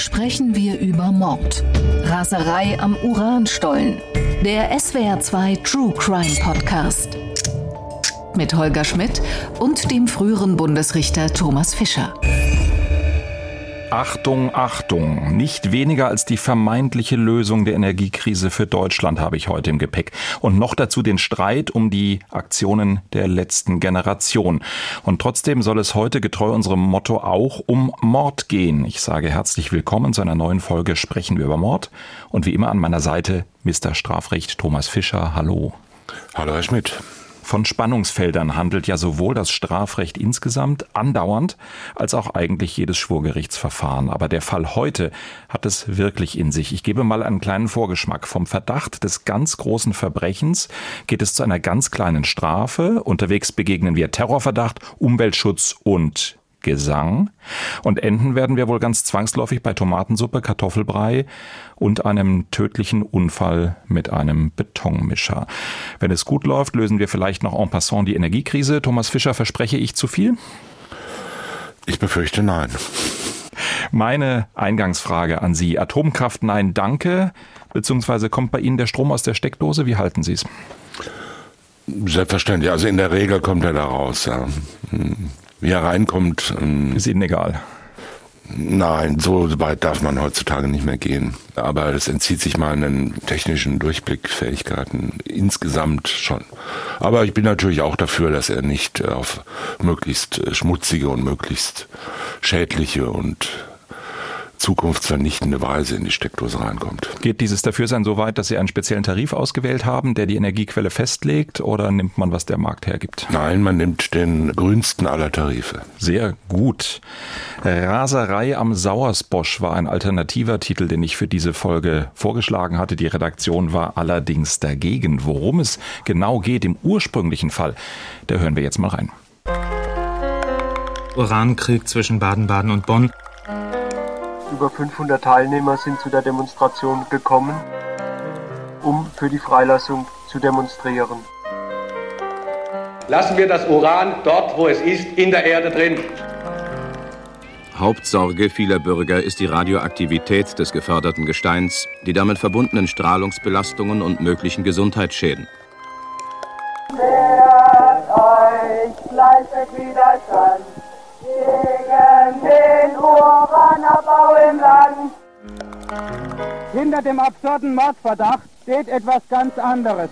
sprechen wir über Mord. Raserei am Uranstollen. Der SWR2 True Crime Podcast. Mit Holger Schmidt und dem früheren Bundesrichter Thomas Fischer. Achtung, Achtung. Nicht weniger als die vermeintliche Lösung der Energiekrise für Deutschland habe ich heute im Gepäck. Und noch dazu den Streit um die Aktionen der letzten Generation. Und trotzdem soll es heute getreu unserem Motto auch um Mord gehen. Ich sage herzlich willkommen zu einer neuen Folge Sprechen wir über Mord. Und wie immer an meiner Seite Mr. Strafrecht Thomas Fischer. Hallo. Hallo, Herr Schmidt. Von Spannungsfeldern handelt ja sowohl das Strafrecht insgesamt andauernd als auch eigentlich jedes Schwurgerichtsverfahren. Aber der Fall heute hat es wirklich in sich. Ich gebe mal einen kleinen Vorgeschmack. Vom Verdacht des ganz großen Verbrechens geht es zu einer ganz kleinen Strafe. Unterwegs begegnen wir Terrorverdacht, Umweltschutz und Gesang. Und enden werden wir wohl ganz zwangsläufig bei Tomatensuppe, Kartoffelbrei und einem tödlichen Unfall mit einem Betonmischer. Wenn es gut läuft, lösen wir vielleicht noch en passant die Energiekrise. Thomas Fischer, verspreche ich zu viel? Ich befürchte nein. Meine Eingangsfrage an Sie. Atomkraft nein, danke. Beziehungsweise kommt bei Ihnen der Strom aus der Steckdose? Wie halten Sie es? Selbstverständlich. Also in der Regel kommt er da raus. Ja. Wie er reinkommt. Ähm, ist Ihnen egal? Nein, so weit darf man heutzutage nicht mehr gehen. Aber es entzieht sich meinen technischen Durchblickfähigkeiten insgesamt schon. Aber ich bin natürlich auch dafür, dass er nicht auf möglichst schmutzige und möglichst schädliche und zukunftsvernichtende Weise in die Steckdose reinkommt. Geht dieses Dafürsein so weit, dass Sie einen speziellen Tarif ausgewählt haben, der die Energiequelle festlegt, oder nimmt man, was der Markt hergibt? Nein, man nimmt den grünsten aller Tarife. Sehr gut. Raserei am Sauersbosch war ein alternativer Titel, den ich für diese Folge vorgeschlagen hatte. Die Redaktion war allerdings dagegen. Worum es genau geht im ursprünglichen Fall, da hören wir jetzt mal rein. Urankrieg zwischen Baden-Baden und Bonn über 500 Teilnehmer sind zu der Demonstration gekommen, um für die Freilassung zu demonstrieren. Lassen wir das Uran dort, wo es ist, in der Erde drin. Hauptsorge vieler Bürger ist die Radioaktivität des geförderten Gesteins, die damit verbundenen Strahlungsbelastungen und möglichen Gesundheitsschäden. Wehrt euch, leistet Widerstand gegen den Uranabbau im Land. Hinter dem absurden Mordverdacht steht etwas ganz anderes.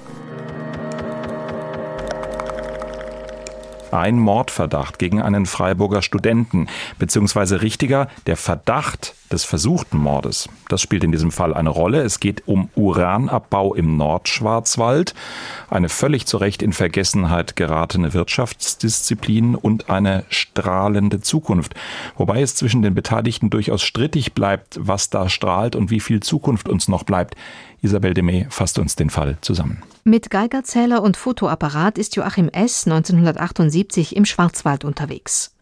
Ein Mordverdacht gegen einen Freiburger Studenten, beziehungsweise richtiger, der Verdacht des versuchten Mordes. Das spielt in diesem Fall eine Rolle. Es geht um Uranabbau im Nordschwarzwald, eine völlig zu Recht in Vergessenheit geratene Wirtschaftsdisziplin und eine strahlende Zukunft. Wobei es zwischen den Beteiligten durchaus strittig bleibt, was da strahlt und wie viel Zukunft uns noch bleibt. Isabel Demey fasst uns den Fall zusammen. Mit Geigerzähler und Fotoapparat ist Joachim S. 1978 im Schwarzwald unterwegs.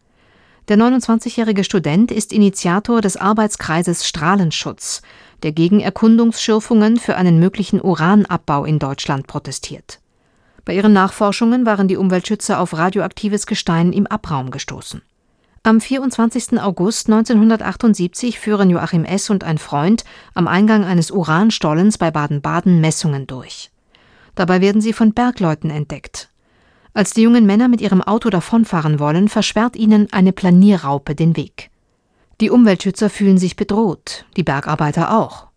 Der 29-jährige Student ist Initiator des Arbeitskreises Strahlenschutz, der gegen Erkundungsschürfungen für einen möglichen Uranabbau in Deutschland protestiert. Bei ihren Nachforschungen waren die Umweltschützer auf radioaktives Gestein im Abraum gestoßen. Am 24. August 1978 führen Joachim S. und ein Freund am Eingang eines Uranstollens bei Baden-Baden Messungen durch. Dabei werden sie von Bergleuten entdeckt. Als die jungen Männer mit ihrem Auto davonfahren wollen, versperrt ihnen eine Planierraupe den Weg. Die Umweltschützer fühlen sich bedroht, die Bergarbeiter auch.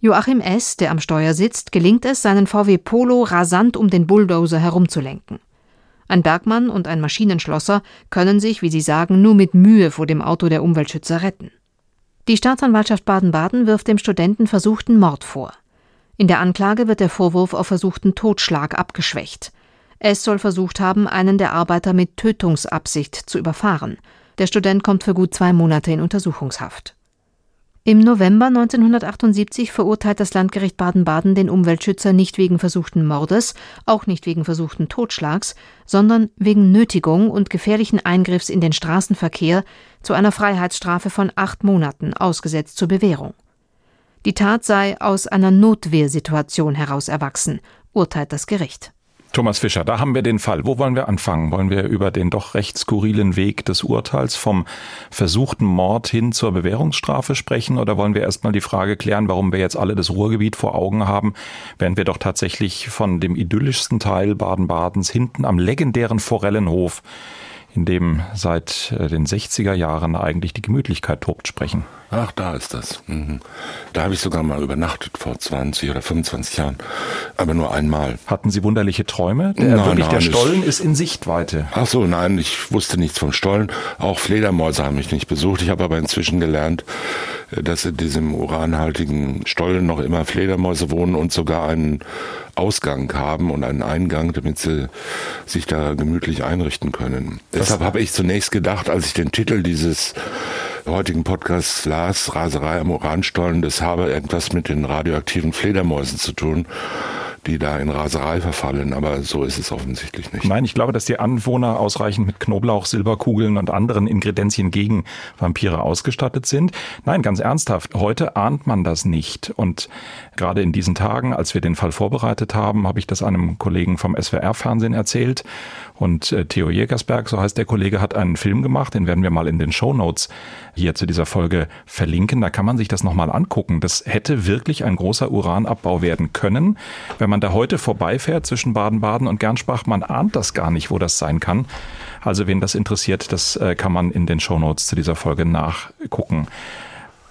Joachim S., der am Steuer sitzt, gelingt es, seinen VW Polo rasant um den Bulldozer herumzulenken. Ein Bergmann und ein Maschinenschlosser können sich, wie sie sagen, nur mit Mühe vor dem Auto der Umweltschützer retten. Die Staatsanwaltschaft Baden-Baden wirft dem Studenten versuchten Mord vor. In der Anklage wird der Vorwurf auf versuchten Totschlag abgeschwächt. Es soll versucht haben, einen der Arbeiter mit Tötungsabsicht zu überfahren. Der Student kommt für gut zwei Monate in Untersuchungshaft. Im November 1978 verurteilt das Landgericht Baden-Baden den Umweltschützer nicht wegen versuchten Mordes, auch nicht wegen versuchten Totschlags, sondern wegen Nötigung und gefährlichen Eingriffs in den Straßenverkehr zu einer Freiheitsstrafe von acht Monaten ausgesetzt zur Bewährung. Die Tat sei aus einer Notwehrsituation heraus erwachsen, urteilt das Gericht. Thomas Fischer, da haben wir den Fall. Wo wollen wir anfangen? Wollen wir über den doch recht skurrilen Weg des Urteils vom versuchten Mord hin zur Bewährungsstrafe sprechen oder wollen wir erstmal die Frage klären, warum wir jetzt alle das Ruhrgebiet vor Augen haben, während wir doch tatsächlich von dem idyllischsten Teil Baden-Badens hinten am legendären Forellenhof in dem seit äh, den 60er Jahren eigentlich die Gemütlichkeit tobt, sprechen. Ach, da ist das. Mhm. Da habe ich sogar mal übernachtet vor 20 oder 25 Jahren, aber nur einmal. Hatten Sie wunderliche Träume? Der, nein, wirklich, nein, der Stollen ist in Sichtweite. Ach so, nein, ich wusste nichts vom Stollen. Auch Fledermäuse haben mich nicht besucht. Ich habe aber inzwischen gelernt, äh, dass in diesem uranhaltigen Stollen noch immer Fledermäuse wohnen und sogar einen Ausgang haben und einen Eingang, damit sie sich da gemütlich einrichten können. Das Deshalb habe ich zunächst gedacht, als ich den Titel dieses heutigen Podcasts las, Raserei am Uranstollen, das habe etwas mit den radioaktiven Fledermäusen zu tun die da in Raserei verfallen, aber so ist es offensichtlich nicht. Nein, ich glaube, dass die Anwohner ausreichend mit Knoblauch, Silberkugeln und anderen Ingredienzien gegen Vampire ausgestattet sind. Nein, ganz ernsthaft, heute ahnt man das nicht. Und gerade in diesen Tagen, als wir den Fall vorbereitet haben, habe ich das einem Kollegen vom SWR-Fernsehen erzählt. Und äh, Theo Jägersberg, so heißt der Kollege, hat einen Film gemacht, den werden wir mal in den Show Notes hier zu dieser Folge verlinken. Da kann man sich das nochmal angucken. Das hätte wirklich ein großer Uranabbau werden können, wenn man da heute vorbeifährt zwischen Baden-Baden und Gernsbach, man ahnt das gar nicht, wo das sein kann. Also wen das interessiert, das äh, kann man in den Shownotes zu dieser Folge nachgucken.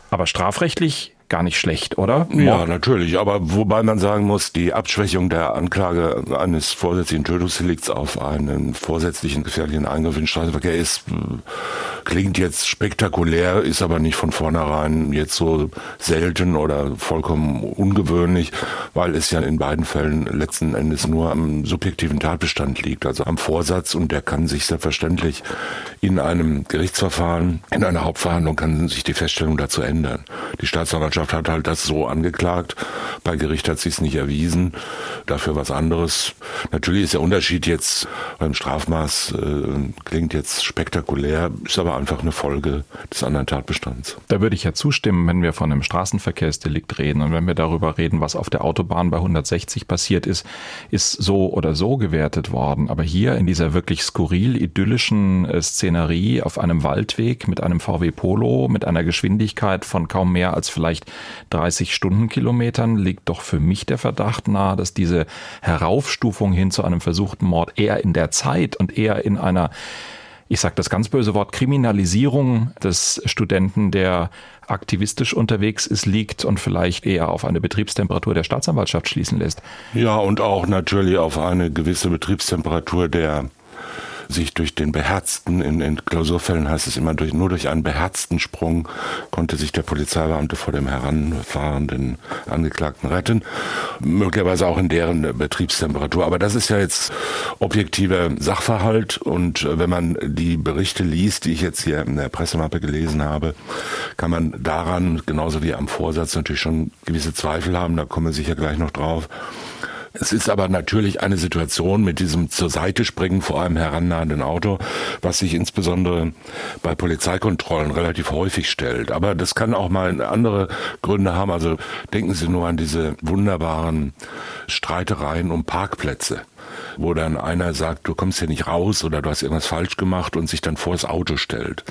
Aber strafrechtlich gar nicht schlecht, oder? Ja, natürlich. Aber wobei man sagen muss, die Abschwächung der Anklage eines vorsätzlichen Tötungsdelikts auf einen vorsätzlichen gefährlichen Eingriff in den Straßenverkehr ist, klingt jetzt spektakulär, ist aber nicht von vornherein jetzt so selten oder vollkommen ungewöhnlich, weil es ja in beiden Fällen letzten Endes nur am subjektiven Tatbestand liegt, also am Vorsatz und der kann sich selbstverständlich in einem Gerichtsverfahren, in einer Hauptverhandlung kann sich die Feststellung dazu ändern. Die Staatsanwaltschaft Staatsanwaltschaft hat halt das so angeklagt. Bei Gericht hat sie es nicht erwiesen. Dafür was anderes. Natürlich ist der Unterschied jetzt beim Strafmaß äh, klingt jetzt spektakulär, ist aber einfach eine Folge des anderen Tatbestands. Da würde ich ja zustimmen, wenn wir von einem Straßenverkehrsdelikt reden und wenn wir darüber reden, was auf der Autobahn bei 160 passiert ist, ist so oder so gewertet worden. Aber hier in dieser wirklich skurril idyllischen äh, Szenerie auf einem Waldweg mit einem VW Polo mit einer Geschwindigkeit von kaum mehr als vielleicht 30 Stundenkilometern liegt doch für mich der Verdacht nahe, dass diese Heraufstufung hin zu einem versuchten Mord eher in der Zeit und eher in einer ich sage das ganz böse Wort, Kriminalisierung des Studenten, der aktivistisch unterwegs ist, liegt und vielleicht eher auf eine Betriebstemperatur der Staatsanwaltschaft schließen lässt. Ja, und auch natürlich auf eine gewisse Betriebstemperatur der sich durch den beherzten, in, in Klausurfällen heißt es immer, durch, nur durch einen beherzten Sprung konnte sich der Polizeibeamte vor dem heranfahrenden Angeklagten retten. Möglicherweise auch in deren Betriebstemperatur. Aber das ist ja jetzt objektiver Sachverhalt und äh, wenn man die Berichte liest, die ich jetzt hier in der Pressemappe gelesen habe, kann man daran, genauso wie am Vorsatz, natürlich schon gewisse Zweifel haben. Da kommen wir sicher gleich noch drauf. Es ist aber natürlich eine Situation mit diesem zur Seite springen vor einem herannahenden Auto, was sich insbesondere bei Polizeikontrollen relativ häufig stellt. Aber das kann auch mal andere Gründe haben. Also denken Sie nur an diese wunderbaren Streitereien um Parkplätze wo dann einer sagt, du kommst hier nicht raus oder du hast irgendwas falsch gemacht und sich dann vor das Auto stellt.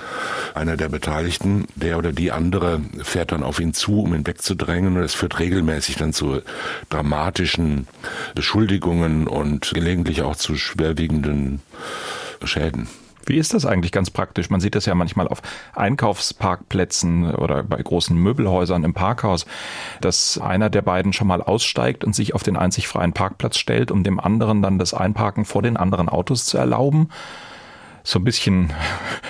Einer der Beteiligten, der oder die andere, fährt dann auf ihn zu, um ihn wegzudrängen und es führt regelmäßig dann zu dramatischen Beschuldigungen und gelegentlich auch zu schwerwiegenden Schäden. Wie ist das eigentlich ganz praktisch? Man sieht das ja manchmal auf Einkaufsparkplätzen oder bei großen Möbelhäusern im Parkhaus, dass einer der beiden schon mal aussteigt und sich auf den einzig freien Parkplatz stellt, um dem anderen dann das Einparken vor den anderen Autos zu erlauben so ein bisschen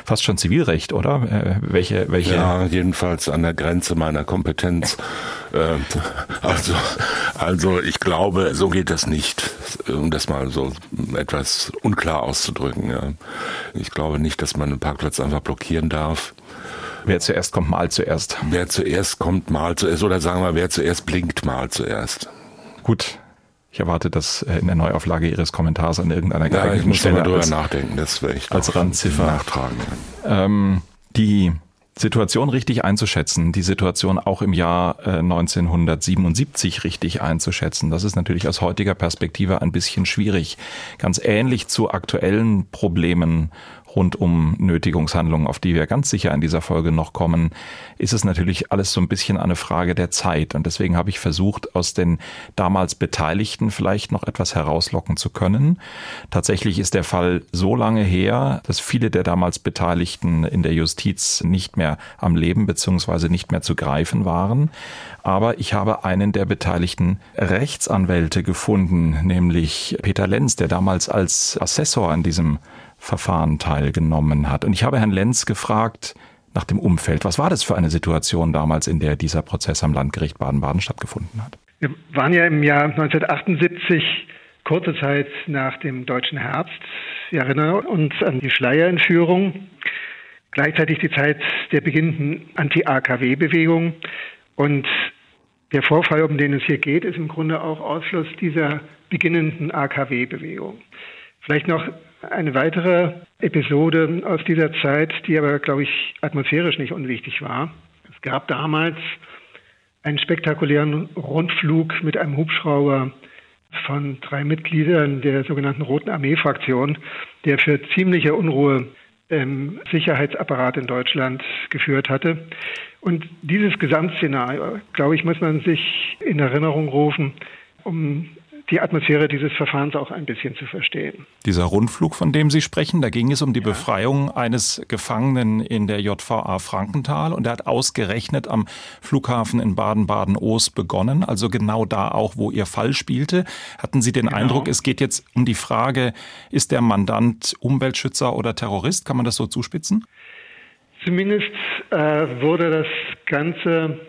fast schon Zivilrecht, oder? Äh, welche, welche? Ja, jedenfalls an der Grenze meiner Kompetenz. Äh, also, also ich glaube, so geht das nicht, um das mal so etwas unklar auszudrücken. Ja. Ich glaube nicht, dass man einen Parkplatz einfach blockieren darf. Wer zuerst kommt, mal zuerst. Wer zuerst kommt, mal zuerst. Oder sagen wir, wer zuerst blinkt, mal zuerst. Gut, ich erwarte das äh, in der Neuauflage Ihres Kommentars an irgendeiner ja, ich muss Stelle drüber als, nachdenken. Das wäre ich als Randziffer nachtragen. Ähm, die Situation richtig einzuschätzen, die Situation auch im Jahr 1977 äh, richtig einzuschätzen, das ist natürlich aus heutiger Perspektive ein bisschen schwierig. Ganz ähnlich zu aktuellen Problemen rund um Nötigungshandlungen, auf die wir ganz sicher in dieser Folge noch kommen, ist es natürlich alles so ein bisschen eine Frage der Zeit. Und deswegen habe ich versucht, aus den damals Beteiligten vielleicht noch etwas herauslocken zu können. Tatsächlich ist der Fall so lange her, dass viele der damals Beteiligten in der Justiz nicht mehr am Leben bzw. nicht mehr zu greifen waren. Aber ich habe einen der beteiligten Rechtsanwälte gefunden, nämlich Peter Lenz, der damals als Assessor in diesem Verfahren teilgenommen hat. Und ich habe Herrn Lenz gefragt nach dem Umfeld. Was war das für eine Situation damals, in der dieser Prozess am Landgericht Baden-Baden stattgefunden hat? Wir waren ja im Jahr 1978 kurze Zeit nach dem deutschen Herbst. Wir erinnern uns an die Schleierentführung, gleichzeitig die Zeit der beginnenden Anti-AKW-Bewegung. Und der Vorfall, um den es hier geht, ist im Grunde auch Ausfluss dieser beginnenden AKW-Bewegung. Vielleicht noch eine weitere Episode aus dieser Zeit, die aber, glaube ich, atmosphärisch nicht unwichtig war. Es gab damals einen spektakulären Rundflug mit einem Hubschrauber von drei Mitgliedern der sogenannten Roten Armee-Fraktion, der für ziemliche Unruhe im Sicherheitsapparat in Deutschland geführt hatte. Und dieses Gesamtszenario, glaube ich, muss man sich in Erinnerung rufen, um die Atmosphäre dieses Verfahrens auch ein bisschen zu verstehen. Dieser Rundflug, von dem Sie sprechen, da ging es um die ja. Befreiung eines Gefangenen in der JVA Frankenthal und er hat ausgerechnet am Flughafen in Baden-Baden-Oos begonnen, also genau da auch, wo Ihr Fall spielte. Hatten Sie den genau. Eindruck, es geht jetzt um die Frage, ist der Mandant Umweltschützer oder Terrorist? Kann man das so zuspitzen? Zumindest äh, wurde das Ganze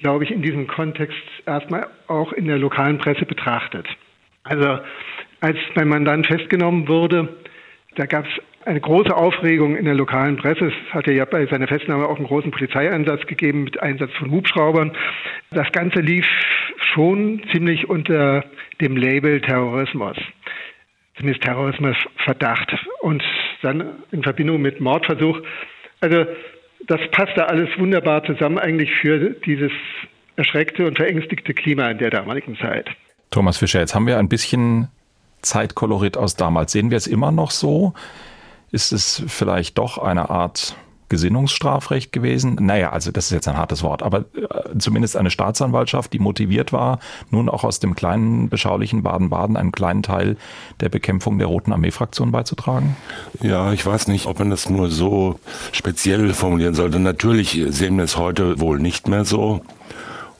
glaube ich, in diesem Kontext erstmal auch in der lokalen Presse betrachtet. Also als mein Mandant festgenommen wurde, da gab es eine große Aufregung in der lokalen Presse. Es hatte ja bei seiner Festnahme auch einen großen Polizeieinsatz gegeben mit Einsatz von Hubschraubern. Das Ganze lief schon ziemlich unter dem Label Terrorismus, zumindest Terrorismusverdacht und dann in Verbindung mit Mordversuch. Also das passt da alles wunderbar zusammen eigentlich für dieses erschreckte und verängstigte Klima in der damaligen Zeit. Thomas Fischer, jetzt haben wir ein bisschen Zeitkolorit aus damals. Sehen wir es immer noch so? Ist es vielleicht doch eine Art Gesinnungsstrafrecht gewesen. Naja, also das ist jetzt ein hartes Wort, aber äh, zumindest eine Staatsanwaltschaft, die motiviert war, nun auch aus dem kleinen, beschaulichen Baden-Baden einen kleinen Teil der Bekämpfung der Roten Armee-Fraktion beizutragen? Ja, ich weiß nicht, ob man das nur so speziell formulieren sollte. Natürlich sehen wir es heute wohl nicht mehr so.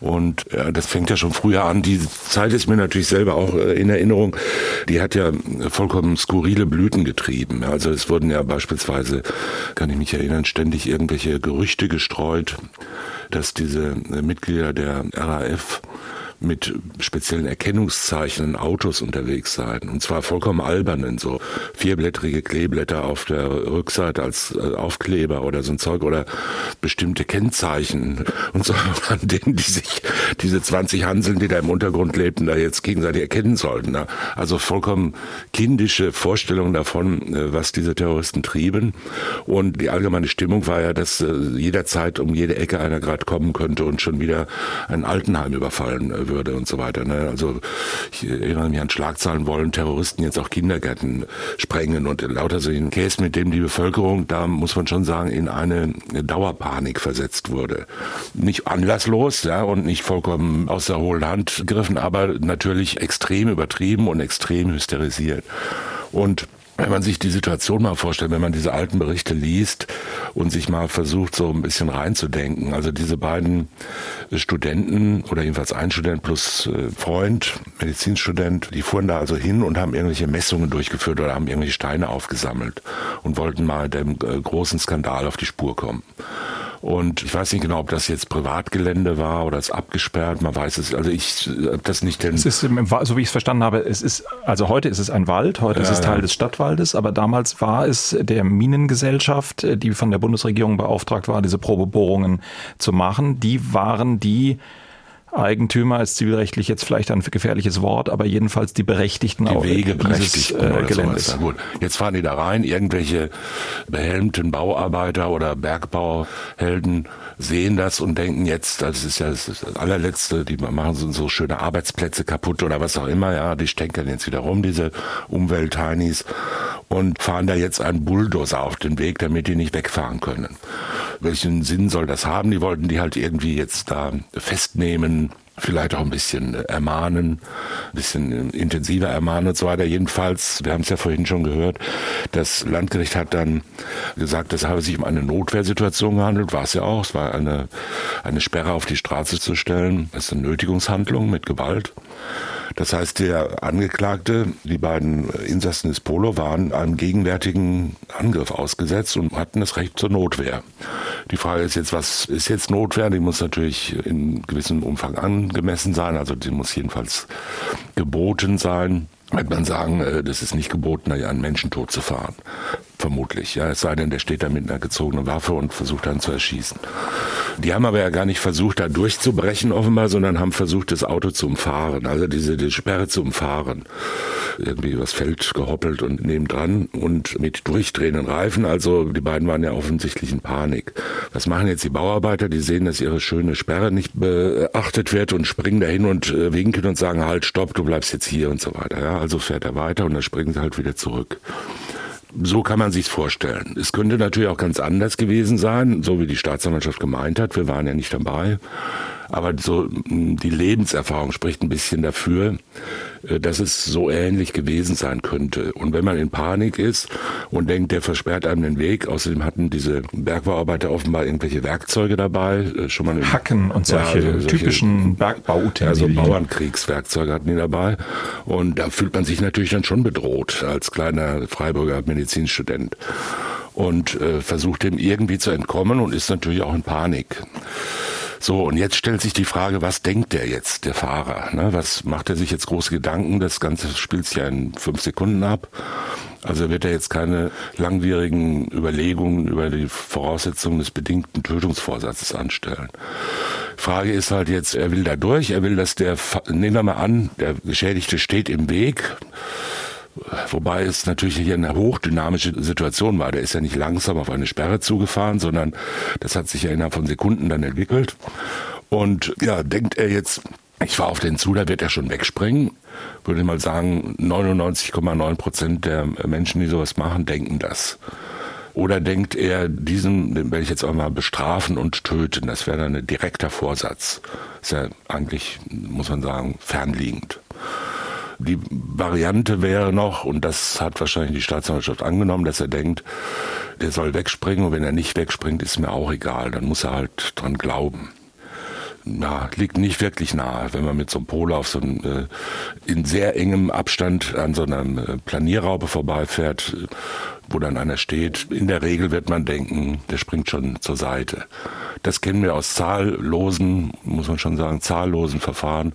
Und ja, das fängt ja schon früher an. Die Zeit ist mir natürlich selber auch äh, in Erinnerung. Die hat ja vollkommen skurrile Blüten getrieben. Also es wurden ja beispielsweise, kann ich mich erinnern, ständig irgendwelche Gerüchte gestreut, dass diese Mitglieder der RAF mit speziellen Erkennungszeichen in Autos unterwegs sein. Und zwar vollkommen albernen, so vierblättrige Kleeblätter auf der Rückseite als äh, Aufkleber oder so ein Zeug oder bestimmte Kennzeichen und so, an denen die sich, diese 20 Hanseln, die da im Untergrund lebten, da jetzt gegenseitig erkennen sollten. Also vollkommen kindische Vorstellungen davon, äh, was diese Terroristen trieben. Und die allgemeine Stimmung war ja, dass äh, jederzeit um jede Ecke einer gerade kommen könnte und schon wieder ein Altenheim überfallen würde und so weiter. Ne? Also ich erinnere mich an Schlagzeilen, wollen Terroristen jetzt auch Kindergärten sprengen und lauter so einen Case, mit dem die Bevölkerung, da muss man schon sagen, in eine Dauerpanik versetzt wurde. Nicht anlasslos ja, und nicht vollkommen aus der hohlen Hand gegriffen, aber natürlich extrem übertrieben und extrem hysterisiert. Und wenn man sich die Situation mal vorstellt, wenn man diese alten Berichte liest und sich mal versucht, so ein bisschen reinzudenken. Also diese beiden Studenten oder jedenfalls ein Student plus äh, Freund, Medizinstudent, die fuhren da also hin und haben irgendwelche Messungen durchgeführt oder haben irgendwelche Steine aufgesammelt und wollten mal dem äh, großen Skandal auf die Spur kommen. Und ich weiß nicht genau, ob das jetzt Privatgelände war oder es abgesperrt. Man weiß es. Also ich habe das nicht. Denn es ist, so wie ich es verstanden habe, es ist also heute ist es ein Wald, heute ja, ist es Teil ja. des Stadtwaldes, aber damals war es der Minengesellschaft, die von der Bundesregierung beauftragt war, diese Probebohrungen zu machen. Die waren die Eigentümer ist zivilrechtlich jetzt vielleicht ein gefährliches Wort, aber jedenfalls die Berechtigten die auch Wegeberechtigten dieses, äh, Geländes. Sowas. gut, jetzt fahren die da rein, irgendwelche behelmten Bauarbeiter oder Bergbauhelden sehen das und denken jetzt, das ist ja das, allerletzte, die machen so, so schöne Arbeitsplätze kaputt oder was auch immer, ja, die stänkern jetzt wieder rum, diese Umweltheinis und fahren da jetzt einen Bulldozer auf den Weg, damit die nicht wegfahren können. Welchen Sinn soll das haben? Die wollten die halt irgendwie jetzt da festnehmen, vielleicht auch ein bisschen ermahnen, ein bisschen intensiver ermahnen und so weiter. Jedenfalls, wir haben es ja vorhin schon gehört, das Landgericht hat dann gesagt, es habe sich um eine Notwehrsituation gehandelt, war es ja auch. Es war eine, eine Sperre auf die Straße zu stellen. Das ist eine Nötigungshandlung mit Gewalt. Das heißt, der Angeklagte, die beiden Insassen des Polo, waren einem gegenwärtigen Angriff ausgesetzt und hatten das Recht zur Notwehr. Die Frage ist jetzt, was ist jetzt Notwehr? Die muss natürlich in gewissem Umfang angemessen sein, also die muss jedenfalls geboten sein wird man sagen, äh, das ist nicht geboten, einen Menschen tot zu fahren. Vermutlich. Ja, es sei denn, der steht da mit einer gezogenen Waffe und versucht dann zu erschießen. Die haben aber ja gar nicht versucht, da durchzubrechen offenbar, sondern haben versucht, das Auto zu umfahren, also diese die Sperre zu umfahren. Irgendwie übers Feld gehoppelt und nebendran und mit durchdrehenden Reifen. Also die beiden waren ja offensichtlich in Panik. Was machen jetzt die Bauarbeiter? Die sehen, dass ihre schöne Sperre nicht beachtet wird und springen dahin und äh, winken und sagen, halt, stopp, du bleibst jetzt hier und so weiter. Ja, also fährt er weiter und dann springen sie halt wieder zurück. So kann man sich's vorstellen. Es könnte natürlich auch ganz anders gewesen sein, so wie die Staatsanwaltschaft gemeint hat. Wir waren ja nicht dabei. Aber so die Lebenserfahrung spricht ein bisschen dafür, äh, dass es so ähnlich gewesen sein könnte. Und wenn man in Panik ist und denkt, der versperrt einem den Weg, außerdem hatten diese Bergbauarbeiter offenbar irgendwelche Werkzeuge dabei, äh, schon mal Hacken und solche, ja, solche typischen Bergbauutensilien. Also Bauernkriegswerkzeuge hatten die dabei. Und da fühlt man sich natürlich dann schon bedroht als kleiner Freiburger Medizinstudent und äh, versucht dem irgendwie zu entkommen und ist natürlich auch in Panik. So, und jetzt stellt sich die Frage, was denkt der jetzt, der Fahrer? Ne? Was macht er sich jetzt große Gedanken? Das Ganze spielt sich ja in fünf Sekunden ab. Also wird er jetzt keine langwierigen Überlegungen über die Voraussetzungen des bedingten Tötungsvorsatzes anstellen. Frage ist halt jetzt, er will da durch, er will, dass der, nehmen wir mal an, der Geschädigte steht im Weg, Wobei es natürlich hier eine hochdynamische Situation war. Der ist ja nicht langsam auf eine Sperre zugefahren, sondern das hat sich ja innerhalb von Sekunden dann entwickelt. Und ja, denkt er jetzt, ich fahre auf den zu, da wird er schon wegspringen. Würde mal sagen, 99,9 Prozent der Menschen, die sowas machen, denken das. Oder denkt er, diesen den werde ich jetzt auch mal bestrafen und töten? Das wäre dann ein direkter Vorsatz. Ist ja eigentlich, muss man sagen, fernliegend. Die Variante wäre noch, und das hat wahrscheinlich die Staatsanwaltschaft angenommen, dass er denkt, der soll wegspringen und wenn er nicht wegspringt, ist mir auch egal. Dann muss er halt dran glauben na, liegt nicht wirklich nahe, wenn man mit so einem Polo auf so einem, äh, in sehr engem Abstand an so einer äh, Planierraube vorbeifährt, wo dann einer steht. In der Regel wird man denken, der springt schon zur Seite. Das kennen wir aus zahllosen, muss man schon sagen, zahllosen Verfahren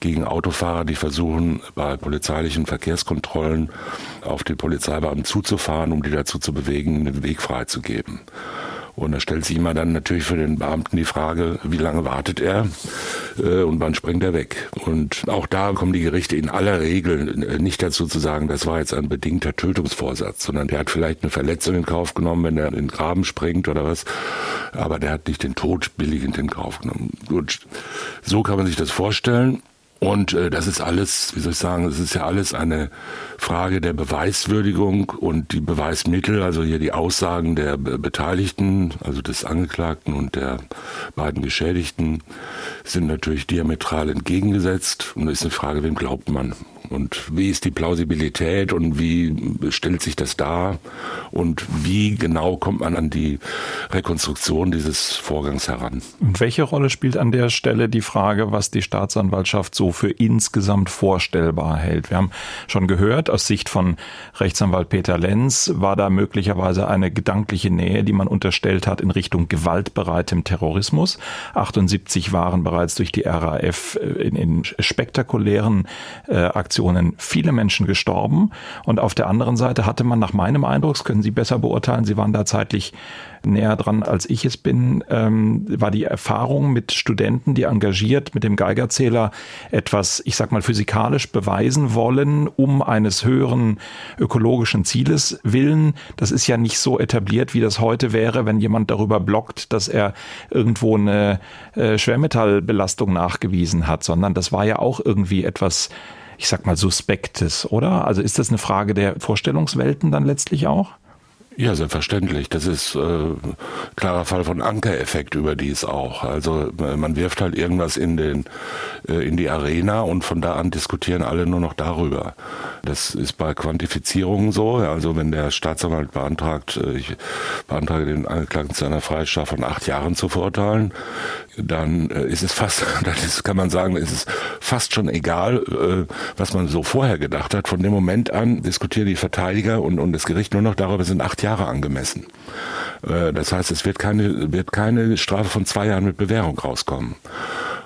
gegen Autofahrer, die versuchen, bei polizeilichen Verkehrskontrollen auf die Polizeibeamten zuzufahren, um die dazu zu bewegen, den Weg freizugeben. Und da stellt sich immer dann natürlich für den Beamten die Frage, wie lange wartet er äh, und wann springt er weg. Und auch da kommen die Gerichte in aller Regel äh, nicht dazu zu sagen, das war jetzt ein bedingter Tötungsvorsatz, sondern der hat vielleicht eine Verletzung in Kauf genommen, wenn er in den Graben springt oder was, aber der hat nicht den Tod billigend in Kauf genommen. Gut, so kann man sich das vorstellen. Und äh, das ist alles, wie soll ich sagen, es ist ja alles eine Frage der Beweiswürdigung und die Beweismittel, also hier die Aussagen der Beteiligten, also des Angeklagten und der beiden Geschädigten, sind natürlich diametral entgegengesetzt. Und es ist eine Frage, wem glaubt man? Und wie ist die Plausibilität und wie stellt sich das dar? Und wie genau kommt man an die Rekonstruktion dieses Vorgangs heran? Und welche Rolle spielt an der Stelle die Frage, was die Staatsanwaltschaft so für insgesamt vorstellbar hält? Wir haben schon gehört, aus Sicht von Rechtsanwalt Peter Lenz war da möglicherweise eine gedankliche Nähe, die man unterstellt hat in Richtung gewaltbereitem Terrorismus. 78 waren bereits durch die RAF in, in spektakulären äh, Aktionen Demonstrationen viele Menschen gestorben und auf der anderen Seite hatte man nach meinem Eindruck, das können Sie besser beurteilen, Sie waren da zeitlich näher dran als ich es bin, ähm, war die Erfahrung mit Studenten, die engagiert mit dem Geigerzähler etwas, ich sag mal, physikalisch beweisen wollen, um eines höheren ökologischen Zieles willen. Das ist ja nicht so etabliert, wie das heute wäre, wenn jemand darüber blockt, dass er irgendwo eine äh, Schwermetallbelastung nachgewiesen hat, sondern das war ja auch irgendwie etwas, ich sag mal, Suspektes, oder? Also ist das eine Frage der Vorstellungswelten dann letztlich auch? Ja, selbstverständlich. Das ist äh, klarer Fall von Ankereffekt überdies auch. Also äh, man wirft halt irgendwas in den äh, in die Arena und von da an diskutieren alle nur noch darüber. Das ist bei Quantifizierungen so. Also wenn der Staatsanwalt beantragt, äh, ich beantrage den Angeklagten zu einer Freiheitsstrafe von acht Jahren zu verurteilen, dann äh, ist es fast, das kann man sagen, ist es fast schon egal, äh, was man so vorher gedacht hat. Von dem Moment an diskutieren die Verteidiger und, und das Gericht nur noch darüber, sind acht Jahre angemessen. Äh, das heißt, es wird keine, wird keine Strafe von zwei Jahren mit Bewährung rauskommen.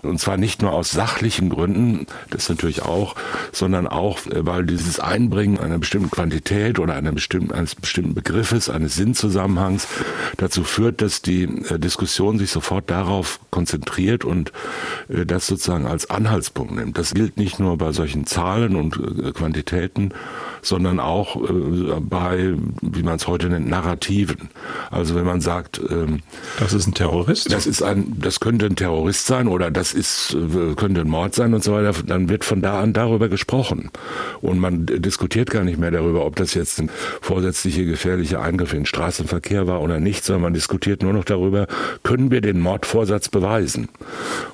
Und zwar nicht nur aus sachlichen Gründen, das natürlich auch, sondern auch, äh, weil dieses Einbringen einer bestimmten Quantität oder einer bestimmten, eines bestimmten Begriffes, eines Sinnzusammenhangs dazu führt, dass die äh, Diskussion sich sofort darauf konzentriert und das sozusagen als Anhaltspunkt nimmt. Das gilt nicht nur bei solchen Zahlen und Quantitäten, sondern auch äh, bei, wie man es heute nennt, Narrativen. Also wenn man sagt, ähm, das ist ein Terrorist, das ist ein, das könnte ein Terrorist sein oder das ist äh, könnte ein Mord sein und so weiter, dann wird von da an darüber gesprochen und man diskutiert gar nicht mehr darüber, ob das jetzt ein vorsätzliche gefährlicher Eingriff in den Straßenverkehr war oder nicht, sondern man diskutiert nur noch darüber, können wir den Mordvorsatz beweisen?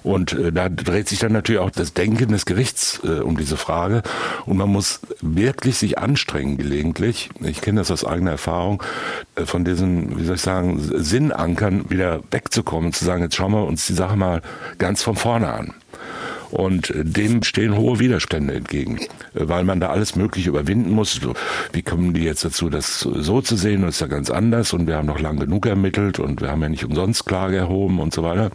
Und äh, da dreht sich dann natürlich auch das Denken des Gerichts äh, um diese Frage und man muss wirklich sich anstrengen gelegentlich. Ich kenne das aus eigener Erfahrung, von diesen, wie soll ich sagen, Sinnankern wieder wegzukommen, zu sagen, jetzt schauen wir uns die Sache mal ganz von vorne an. Und äh, dem stehen hohe Widerstände entgegen, äh, weil man da alles Mögliche überwinden muss. Wie kommen die jetzt dazu, das so zu sehen? Das ist ja ganz anders und wir haben noch lang genug ermittelt und wir haben ja nicht umsonst Klage erhoben und so weiter.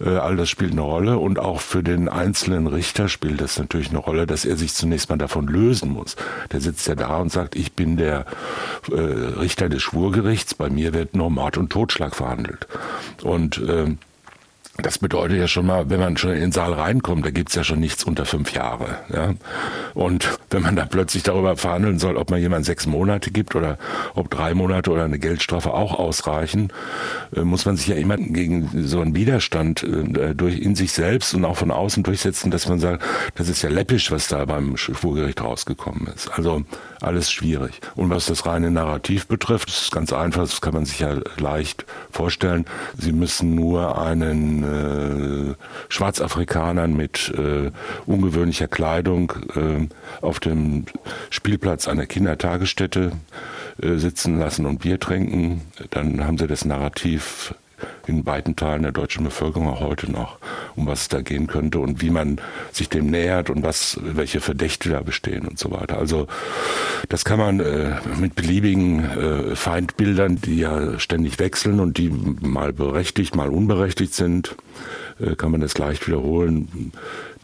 Äh, all das spielt eine Rolle und auch für den einzelnen Richter spielt das natürlich eine Rolle, dass er sich zunächst mal davon lösen muss. Der sitzt ja da und sagt, ich bin der äh, Richter des Schwurgerichts, bei mir wird nur Mord und Totschlag verhandelt. Und äh, das bedeutet ja schon mal, wenn man schon in den Saal reinkommt, da gibt's ja schon nichts unter fünf Jahre. Ja? Und wenn man da plötzlich darüber verhandeln soll, ob man jemand sechs Monate gibt oder ob drei Monate oder eine Geldstrafe auch ausreichen, äh, muss man sich ja immer gegen so einen Widerstand äh, durch in sich selbst und auch von außen durchsetzen, dass man sagt, das ist ja läppisch, was da beim Schwurgericht rausgekommen ist. Also alles schwierig. Und was das reine Narrativ betrifft, das ist ganz einfach, das kann man sich ja leicht vorstellen. Sie müssen nur einen äh, Schwarzafrikanern mit äh, ungewöhnlicher Kleidung äh, auf dem Spielplatz einer Kindertagesstätte äh, sitzen lassen und Bier trinken. Dann haben sie das Narrativ in weiten Teilen der deutschen Bevölkerung auch heute noch, um was es da gehen könnte und wie man sich dem nähert und was, welche Verdächte da bestehen und so weiter. Also das kann man äh, mit beliebigen äh, Feindbildern, die ja ständig wechseln und die mal berechtigt, mal unberechtigt sind, äh, kann man das leicht wiederholen.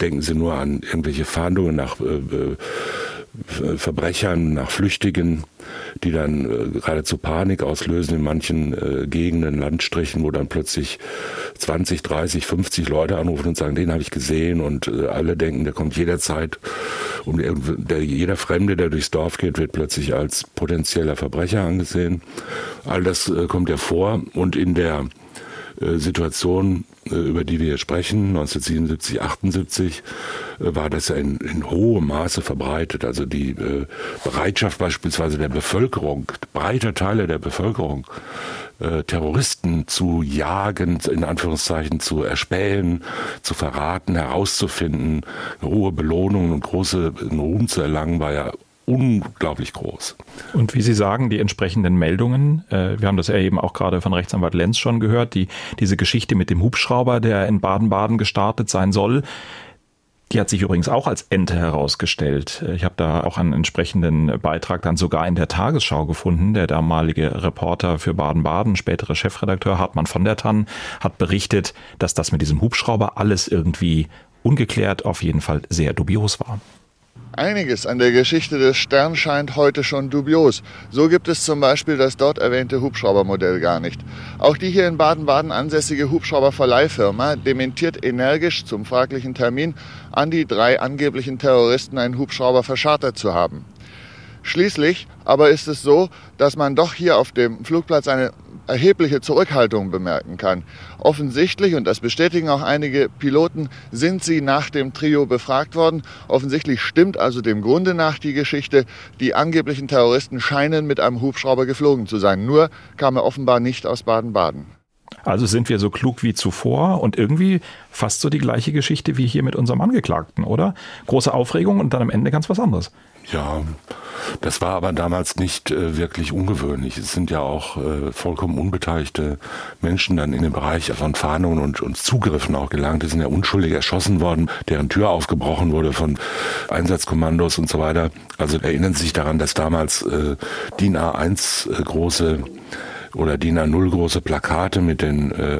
Denken Sie nur an irgendwelche Fahndungen nach äh, äh Verbrechern, nach Flüchtigen, die dann äh, geradezu Panik auslösen in manchen äh, Gegenden, Landstrichen, wo dann plötzlich 20, 30, 50 Leute anrufen und sagen, den habe ich gesehen und äh, alle denken, der kommt jederzeit und der, jeder Fremde, der durchs Dorf geht, wird plötzlich als potenzieller Verbrecher angesehen. All das äh, kommt ja vor und in der Situation, äh, über die wir hier sprechen, 1977, 78, äh, war das in, in hohem Maße verbreitet. Also die Bereitschaft beispielsweise der Bevölkerung, breiter Teile der Bevölkerung, Terroristen zu jagen, in Anführungszeichen zu erspähen, zu verraten, herauszufinden, hohe Belohnungen und große Ruhm zu erlangen, war ja unglaublich groß. Und wie Sie sagen, die entsprechenden Meldungen, äh, wir haben das ja eben auch gerade von Rechtsanwalt Lenz schon gehört, die, diese Geschichte mit dem Hubschrauber, der in Baden-Baden gestartet sein soll, die hat sich übrigens auch als Ente herausgestellt. Äh, ich habe da auch einen entsprechenden Beitrag dann sogar in der Tagesschau gefunden. Der damalige Reporter für Baden-Baden, spätere Chefredakteur Hartmann von der Tann, hat berichtet, dass das mit diesem Hubschrauber alles irgendwie ungeklärt, auf jeden Fall sehr dubios war. Einiges an der Geschichte des Stern scheint heute schon dubios. So gibt es zum Beispiel das dort erwähnte Hubschraubermodell gar nicht. Auch die hier in Baden-Baden ansässige Hubschrauberverleihfirma dementiert energisch zum fraglichen Termin an die drei angeblichen Terroristen einen Hubschrauber verschartert zu haben. Schließlich aber ist es so, dass man doch hier auf dem Flugplatz eine erhebliche Zurückhaltung bemerken kann. Offensichtlich, und das bestätigen auch einige Piloten, sind sie nach dem Trio befragt worden. Offensichtlich stimmt also dem Grunde nach die Geschichte. Die angeblichen Terroristen scheinen mit einem Hubschrauber geflogen zu sein. Nur kam er offenbar nicht aus Baden-Baden. Also sind wir so klug wie zuvor und irgendwie fast so die gleiche Geschichte wie hier mit unserem Angeklagten, oder? Große Aufregung und dann am Ende ganz was anderes. Ja, das war aber damals nicht äh, wirklich ungewöhnlich. Es sind ja auch äh, vollkommen unbeteiligte Menschen dann in den Bereich von Fahndungen und, und Zugriffen auch gelangt. Die sind ja unschuldig erschossen worden, deren Tür aufgebrochen wurde von Einsatzkommandos und so weiter. Also erinnern Sie sich daran, dass damals äh, DIN A1 äh, große oder DIN A0 große Plakate mit den äh,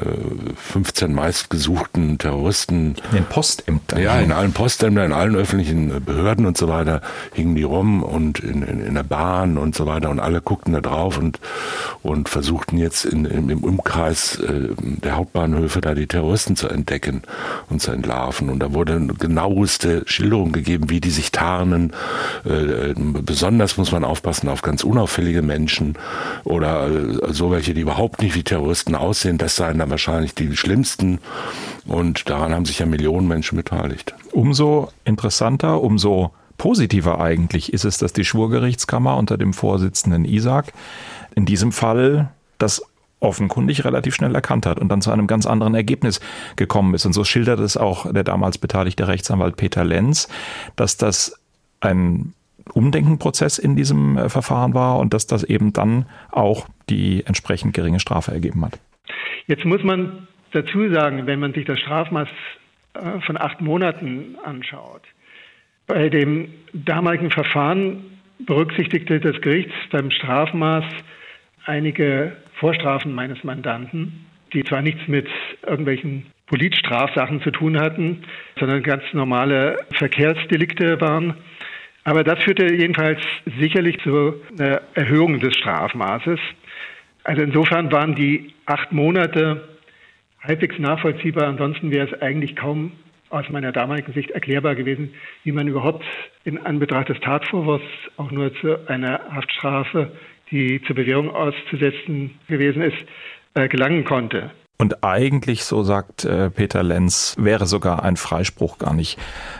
15 meistgesuchten Terroristen. In den Postämtern. Ja, in allen Postämtern, in allen öffentlichen Behörden und so weiter hingen die rum und in, in, in der Bahn und so weiter und alle guckten da drauf und, und versuchten jetzt in, in, im Umkreis äh, der Hauptbahnhöfe da die Terroristen zu entdecken und zu entlarven. Und da wurde eine genaueste Schilderung gegeben, wie die sich tarnen. Äh, besonders muss man aufpassen auf ganz unauffällige Menschen oder äh, so so welche, die überhaupt nicht wie Terroristen aussehen, das seien dann wahrscheinlich die schlimmsten. Und daran haben sich ja Millionen Menschen beteiligt. Umso interessanter, umso positiver eigentlich ist es, dass die Schwurgerichtskammer unter dem Vorsitzenden Isaac in diesem Fall das offenkundig relativ schnell erkannt hat und dann zu einem ganz anderen Ergebnis gekommen ist. Und so schildert es auch der damals beteiligte Rechtsanwalt Peter Lenz, dass das ein Umdenkenprozess in diesem äh, Verfahren war und dass das eben dann auch die entsprechend geringe Strafe ergeben hat. Jetzt muss man dazu sagen, wenn man sich das Strafmaß äh, von acht Monaten anschaut, bei dem damaligen Verfahren berücksichtigte das Gericht beim Strafmaß einige Vorstrafen meines Mandanten, die zwar nichts mit irgendwelchen Politstrafsachen zu tun hatten, sondern ganz normale Verkehrsdelikte waren. Aber das führte jedenfalls sicherlich zu einer Erhöhung des Strafmaßes. Also insofern waren die acht Monate halbwegs nachvollziehbar. Ansonsten wäre es eigentlich kaum aus meiner damaligen Sicht erklärbar gewesen, wie man überhaupt in Anbetracht des Tatvorwurfs auch nur zu einer Haftstrafe, die zur Bewährung auszusetzen gewesen ist, äh, gelangen konnte. Und eigentlich, so sagt äh, Peter Lenz, wäre sogar ein Freispruch gar nicht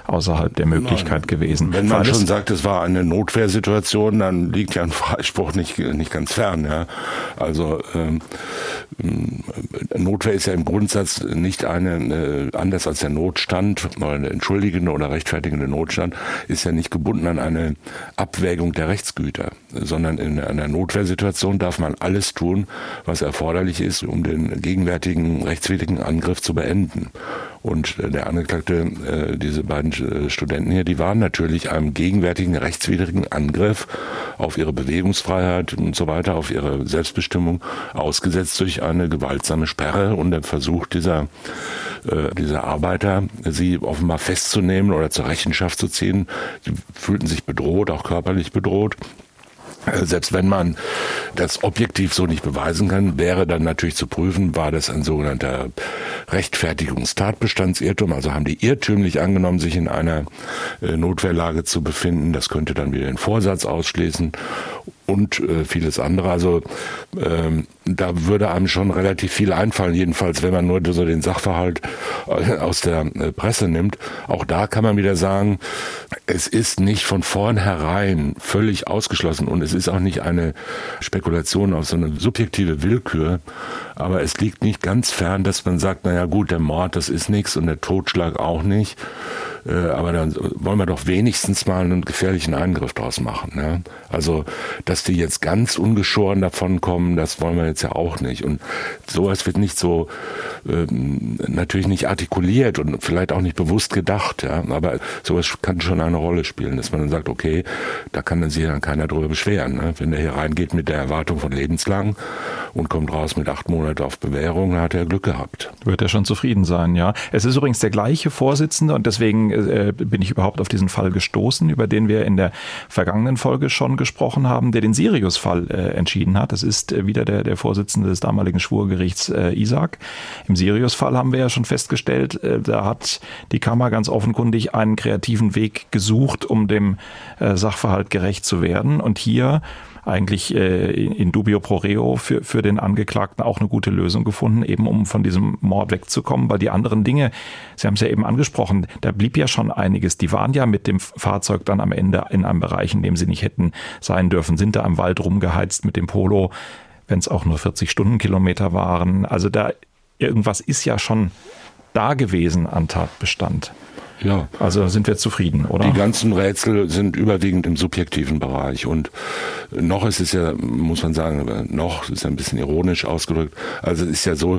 außerhalb der Möglichkeit Nein. gewesen. Wenn man schon sagt, es war eine Notwehrsituation, dann liegt ja ein Freispruch nicht, nicht ganz fern. Ja? Also ähm, Notwehr ist ja im Grundsatz nicht eine, äh, anders als der Notstand eine entschuldigende oder rechtfertigende Notstand, ist ja nicht gebunden an eine Abwägung der Rechtsgüter, sondern in einer Notwehrsituation darf man alles tun, was erforderlich ist, um den gegenwärtigen gegenwärtigen rechtswidrigen Angriff zu beenden. Und äh, der Angeklagte, äh, diese beiden äh, Studenten hier, die waren natürlich einem gegenwärtigen rechtswidrigen Angriff auf ihre Bewegungsfreiheit und so weiter, auf ihre Selbstbestimmung ausgesetzt durch eine gewaltsame Sperre und der Versuch dieser, äh, dieser Arbeiter, sie offenbar festzunehmen oder zur Rechenschaft zu ziehen. Sie fühlten sich bedroht, auch körperlich bedroht. Selbst wenn man das objektiv so nicht beweisen kann, wäre dann natürlich zu prüfen, war das ein sogenannter Rechtfertigungstatbestandsirrtum, also haben die irrtümlich angenommen, sich in einer äh, Notwehrlage zu befinden. Das könnte dann wieder den Vorsatz ausschließen und äh, vieles andere. Also ähm, da würde einem schon relativ viel einfallen, jedenfalls wenn man nur so den Sachverhalt äh, aus der äh, Presse nimmt. Auch da kann man wieder sagen, es ist nicht von vornherein völlig ausgeschlossen und es ist auch nicht eine Spekulation auf so eine subjektive Willkür, aber es liegt nicht ganz fern, dass man sagt, naja gut, der Mord, das ist nichts und der Totschlag auch nicht. Äh, aber dann wollen wir doch wenigstens mal einen gefährlichen Eingriff draus machen. Ja? Also, dass die jetzt ganz ungeschoren davon kommen, das wollen wir jetzt ja auch nicht. Und sowas wird nicht so ähm, natürlich nicht artikuliert und vielleicht auch nicht bewusst gedacht. Ja? Aber sowas kann schon eine Rolle spielen, dass man dann sagt, okay, da kann dann sich dann keiner drüber beschweren. Ne? Wenn der hier reingeht mit der Erwartung von lebenslang und kommt raus mit acht Monaten auf Bewährung, dann hat er Glück gehabt. Wird er schon zufrieden sein, ja. Es ist übrigens der gleiche Vorsitzende und deswegen äh, bin ich überhaupt auf diesen Fall gestoßen, über den wir in der vergangenen Folge schon gesprochen haben, der den Sirius-Fall äh, entschieden hat. Das ist äh, wieder der, der Vorsitzende des damaligen Schwurgerichts Isaac. Im Sirius-Fall haben wir ja schon festgestellt, da hat die Kammer ganz offenkundig einen kreativen Weg gesucht, um dem Sachverhalt gerecht zu werden. Und hier eigentlich äh, in dubio pro reo für, für den Angeklagten auch eine gute Lösung gefunden, eben um von diesem Mord wegzukommen, weil die anderen Dinge, Sie haben es ja eben angesprochen, da blieb ja schon einiges. Die waren ja mit dem Fahrzeug dann am Ende in einem Bereich, in dem sie nicht hätten sein dürfen, sind da am Wald rumgeheizt mit dem Polo, wenn es auch nur 40 Stundenkilometer waren. Also da irgendwas ist ja schon da gewesen an Tatbestand. Ja. Also sind wir zufrieden, oder? Die ganzen Rätsel sind überwiegend im subjektiven Bereich und noch ist es ja, muss man sagen, noch ist ein bisschen ironisch ausgedrückt. Also es ist ja so,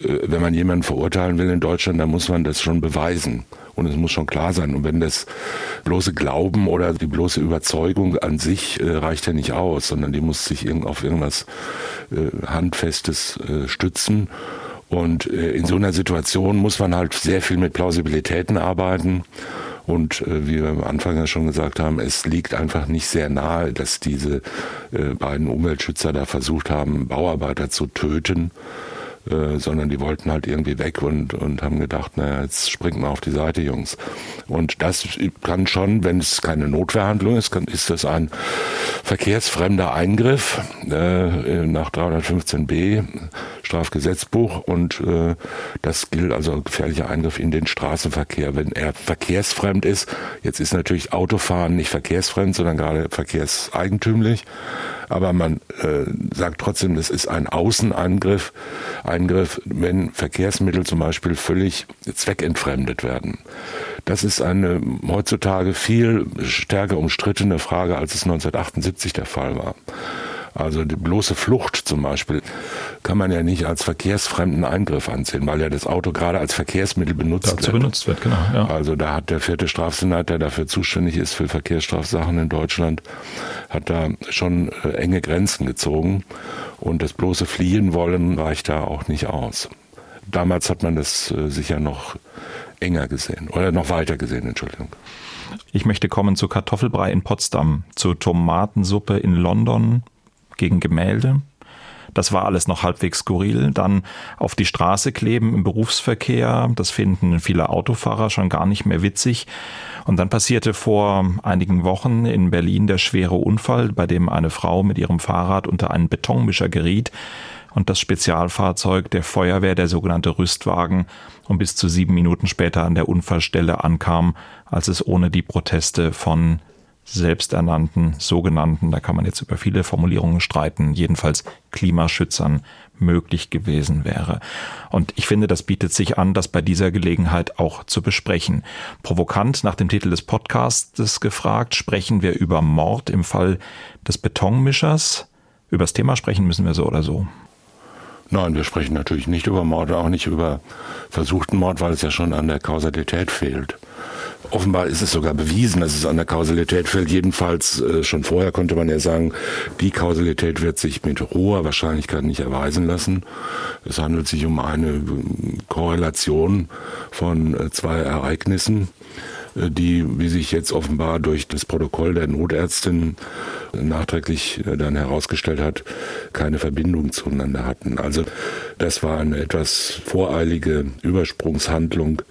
äh, wenn man jemanden verurteilen will in Deutschland, dann muss man das schon beweisen. Und es muss schon klar sein. Und wenn das bloße Glauben oder die bloße Überzeugung an sich äh, reicht ja nicht aus, sondern die muss sich auf irgendwas äh, Handfestes stützen. Und äh, in so einer Situation muss man halt sehr viel mit Plausibilitäten arbeiten. Und äh, wie wir am Anfang ja schon gesagt haben, es liegt einfach nicht sehr nahe, dass diese äh, beiden Umweltschützer da versucht haben, Bauarbeiter zu töten. Äh, sondern die wollten halt irgendwie weg und, und haben gedacht, naja, jetzt springt mal auf die Seite, Jungs. Und das kann schon, wenn es keine Notwehrhandlung ist, kann, ist das ein verkehrsfremder Eingriff äh, nach 315b Strafgesetzbuch und äh, das gilt also gefährlicher Eingriff in den Straßenverkehr, wenn er verkehrsfremd ist. Jetzt ist natürlich Autofahren nicht verkehrsfremd, sondern gerade verkehrseigentümlich aber man äh, sagt trotzdem, das ist ein Außenangriff, Eingriff, wenn Verkehrsmittel zum Beispiel völlig zweckentfremdet werden. Das ist eine heutzutage viel stärker umstrittene Frage, als es 1978 der Fall war. Also die bloße Flucht zum Beispiel kann man ja nicht als verkehrsfremden Eingriff ansehen, weil ja das Auto gerade als Verkehrsmittel benutzt Dazu wird. benutzt wird, genau. Ja. Also da hat der vierte Strafsenat, der dafür zuständig ist für Verkehrsstrafsachen in Deutschland, hat da schon äh, enge Grenzen gezogen und das bloße Fliehen wollen reicht da auch nicht aus. Damals hat man das äh, sicher noch enger gesehen oder noch weiter gesehen, Entschuldigung. Ich möchte kommen zu Kartoffelbrei in Potsdam, zu Tomatensuppe in London, gegen Gemälde. Das war alles noch halbwegs skurril. Dann auf die Straße kleben im Berufsverkehr. Das finden viele Autofahrer schon gar nicht mehr witzig. Und dann passierte vor einigen Wochen in Berlin der schwere Unfall, bei dem eine Frau mit ihrem Fahrrad unter einen Betonmischer geriet und das Spezialfahrzeug der Feuerwehr, der sogenannte Rüstwagen, um bis zu sieben Minuten später an der Unfallstelle ankam, als es ohne die Proteste von selbsternannten, sogenannten, da kann man jetzt über viele Formulierungen streiten, jedenfalls Klimaschützern möglich gewesen wäre. Und ich finde, das bietet sich an, das bei dieser Gelegenheit auch zu besprechen. Provokant nach dem Titel des Podcasts gefragt, sprechen wir über Mord im Fall des Betonmischers. Über das Thema sprechen müssen wir so oder so. Nein, wir sprechen natürlich nicht über Mord, auch nicht über versuchten Mord, weil es ja schon an der Kausalität fehlt. Offenbar ist es sogar bewiesen, dass es an der Kausalität fehlt. Jedenfalls äh, schon vorher konnte man ja sagen, die Kausalität wird sich mit hoher Wahrscheinlichkeit nicht erweisen lassen. Es handelt sich um eine äh, Korrelation von äh, zwei Ereignissen äh, die, wie sich jetzt offenbar durch das Protokoll der Notärztin nachträglich äh, dann herausgestellt hat, keine Verbindung zueinander hatten. Also das war eine etwas voreilige Übersprungshandlung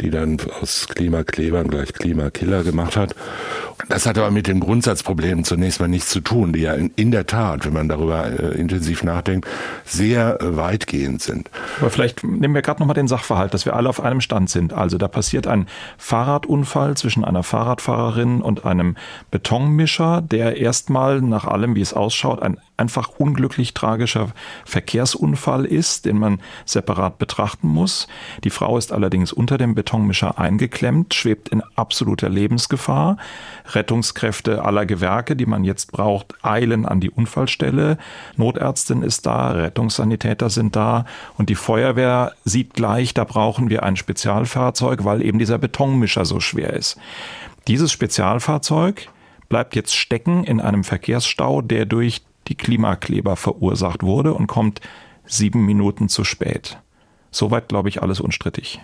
die dann aus Klimaklebern gleich Klimakiller gemacht hat. Das hat aber mit den Grundsatzproblemen zunächst mal nichts zu tun, die ja in, in der Tat, wenn man darüber äh, intensiv nachdenkt, sehr äh, weitgehend sind. Aber vielleicht nehmen wir gerade nochmal den Sachverhalt, dass wir alle auf einem Stand sind. Also da passiert ein Fahrradunfall zwischen einer Fahrradfahrerin und einem Betonmischer, der erstmal nach allem, wie es ausschaut, ein einfach unglücklich tragischer Verkehrsunfall ist, den man separat betrachten muss. Die Frau ist allerdings unter dem Betonmischer eingeklemmt, schwebt in absoluter Lebensgefahr. Rettungskräfte aller Gewerke, die man jetzt braucht, eilen an die Unfallstelle. Notärztin ist da, Rettungssanitäter sind da und die Feuerwehr sieht gleich, da brauchen wir ein Spezialfahrzeug, weil eben dieser Betonmischer so schwer ist. Dieses Spezialfahrzeug bleibt jetzt stecken in einem Verkehrsstau, der durch die Klimakleber verursacht wurde und kommt sieben Minuten zu spät. Soweit, glaube ich, alles unstrittig.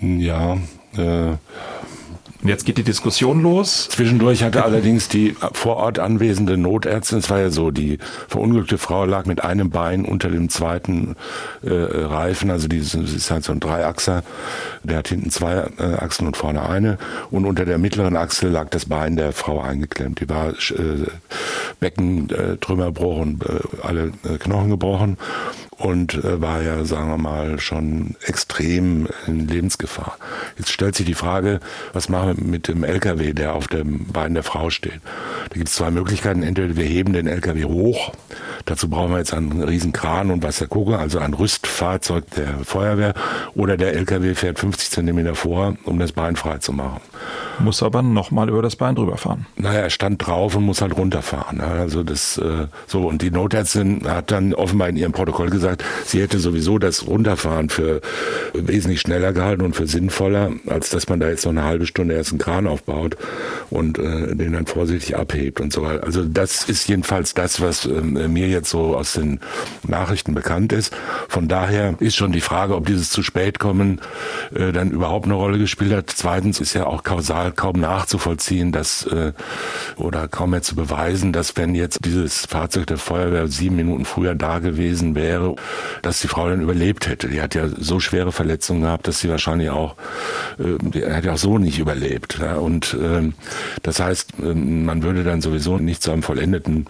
Ja, äh, und jetzt geht die Diskussion los. Zwischendurch hatte allerdings die vor Ort anwesende Notärztin, es war ja so, die verunglückte Frau lag mit einem Bein unter dem zweiten äh, Reifen, also dieses ist halt so ein Dreiachser, der hat hinten zwei äh, Achsen und vorne eine und unter der mittleren Achse lag das Bein der Frau eingeklemmt. Die war äh, Becken, äh, Trümmerbruch und äh, alle äh, Knochen gebrochen und äh, war ja, sagen wir mal, schon extrem in Lebensgefahr. Jetzt stellt sich die Frage, was machen wir mit dem LKW, der auf dem Bein der Frau steht? Da gibt es zwei Möglichkeiten. Entweder wir heben den LKW hoch, dazu brauchen wir jetzt einen riesen Kran und was der gucke, also ein Rüstfahrzeug der Feuerwehr, oder der LKW fährt 50 Zentimeter vor, um das Bein frei zu machen. Muss aber nochmal über das Bein drüber fahren. Naja, er stand drauf und muss halt runterfahren. Also das äh, so und die Notärztin hat dann offenbar in ihrem Protokoll gesagt, sie hätte sowieso das Runterfahren für wesentlich schneller gehalten und für sinnvoller, als dass man da jetzt noch eine halbe Stunde erst einen Kran aufbaut und äh, den dann vorsichtig abhebt und so weiter. Also das ist jedenfalls das, was äh, mir jetzt so aus den Nachrichten bekannt ist. Von daher ist schon die Frage, ob dieses zu spät kommen äh, dann überhaupt eine Rolle gespielt hat. Zweitens ist ja auch kausal kaum nachzuvollziehen, dass äh, oder kaum mehr zu beweisen, dass wenn jetzt dieses Fahrzeug der Feuerwehr sieben Minuten früher da gewesen wäre, dass die Frau dann überlebt hätte. Die hat ja so schwere Verletzungen gehabt, dass sie wahrscheinlich auch, äh, die hat ja auch so nicht überlebt. Ja? Und äh, das heißt, äh, man würde dann sowieso nicht zu einem vollendeten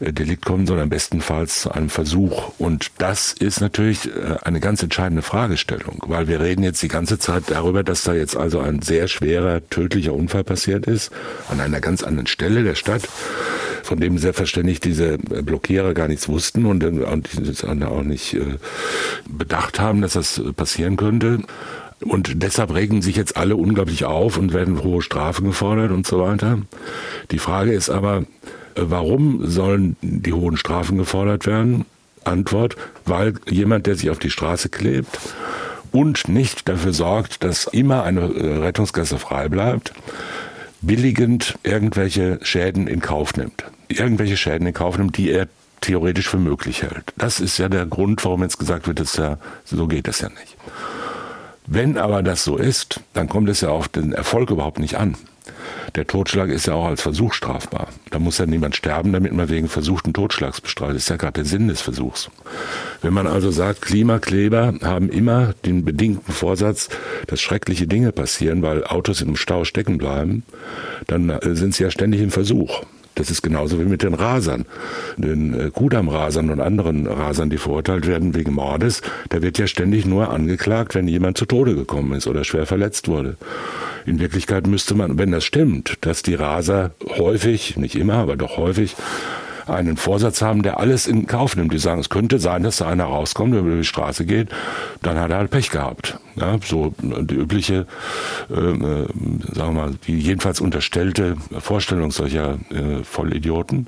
äh, Delikt kommen, sondern bestenfalls zu einem Versuch. Und das ist natürlich äh, eine ganz entscheidende Fragestellung, weil wir reden jetzt die ganze Zeit darüber, dass da jetzt also ein sehr schwerer, tödlicher Unfall passiert ist, an einer ganz anderen Stelle der Stadt von dem selbstverständlich diese Blockierer gar nichts wussten und, und auch nicht äh, bedacht haben, dass das passieren könnte. Und deshalb regen sich jetzt alle unglaublich auf und werden hohe Strafen gefordert und so weiter. Die Frage ist aber, äh, warum sollen die hohen Strafen gefordert werden? Antwort, weil jemand, der sich auf die Straße klebt und nicht dafür sorgt, dass immer eine äh, Rettungsgasse frei bleibt, billigend irgendwelche Schäden in Kauf nimmt irgendwelche Schäden in Kauf nimmt, die er theoretisch für möglich hält. Das ist ja der Grund, warum jetzt gesagt wird, dass ja, so geht das ja nicht. Wenn aber das so ist, dann kommt es ja auf den Erfolg überhaupt nicht an. Der Totschlag ist ja auch als Versuch strafbar. Da muss ja niemand sterben, damit man wegen versuchten Totschlags. Das ist ja gerade der Sinn des Versuchs. Wenn man also sagt, Klimakleber haben immer den bedingten Vorsatz, dass schreckliche Dinge passieren, weil Autos im Stau stecken bleiben, dann äh, sind sie ja ständig im Versuch. Das ist genauso wie mit den Rasern. Den äh, Kudam-Rasern und anderen Rasern, die verurteilt werden wegen Mordes, da wird ja ständig nur angeklagt, wenn jemand zu Tode gekommen ist oder schwer verletzt wurde. In Wirklichkeit müsste man, wenn das stimmt, dass die Raser häufig, nicht immer, aber doch häufig, einen Vorsatz haben, der alles in Kauf nimmt. Die sagen, es könnte sein, dass da einer rauskommt, der über die Straße geht, dann hat er halt Pech gehabt. Ja, so die übliche, äh, äh, sagen wir mal, die jedenfalls unterstellte Vorstellung solcher äh, Vollidioten.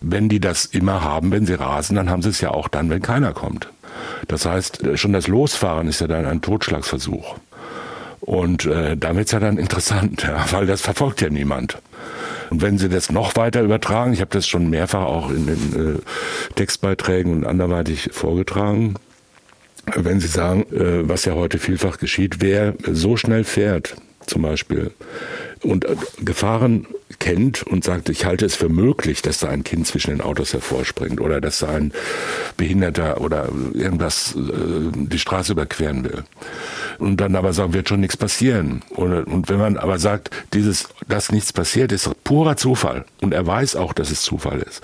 Wenn die das immer haben, wenn sie rasen, dann haben sie es ja auch dann, wenn keiner kommt. Das heißt, schon das Losfahren ist ja dann ein Totschlagsversuch. Und äh, da wird's ja dann interessant, ja, weil das verfolgt ja niemand. Und wenn Sie das noch weiter übertragen, ich habe das schon mehrfach auch in den äh, Textbeiträgen und anderweitig vorgetragen, wenn Sie sagen, äh, was ja heute vielfach geschieht, wer so schnell fährt, zum Beispiel, und äh, Gefahren kennt und sagt, ich halte es für möglich, dass da ein Kind zwischen den Autos hervorspringt oder dass da ein Behinderter oder irgendwas äh, die Straße überqueren will. Und dann aber sagen, wird schon nichts passieren. Und, und wenn man aber sagt, dieses, dass nichts passiert, ist purer Zufall. Und er weiß auch, dass es Zufall ist.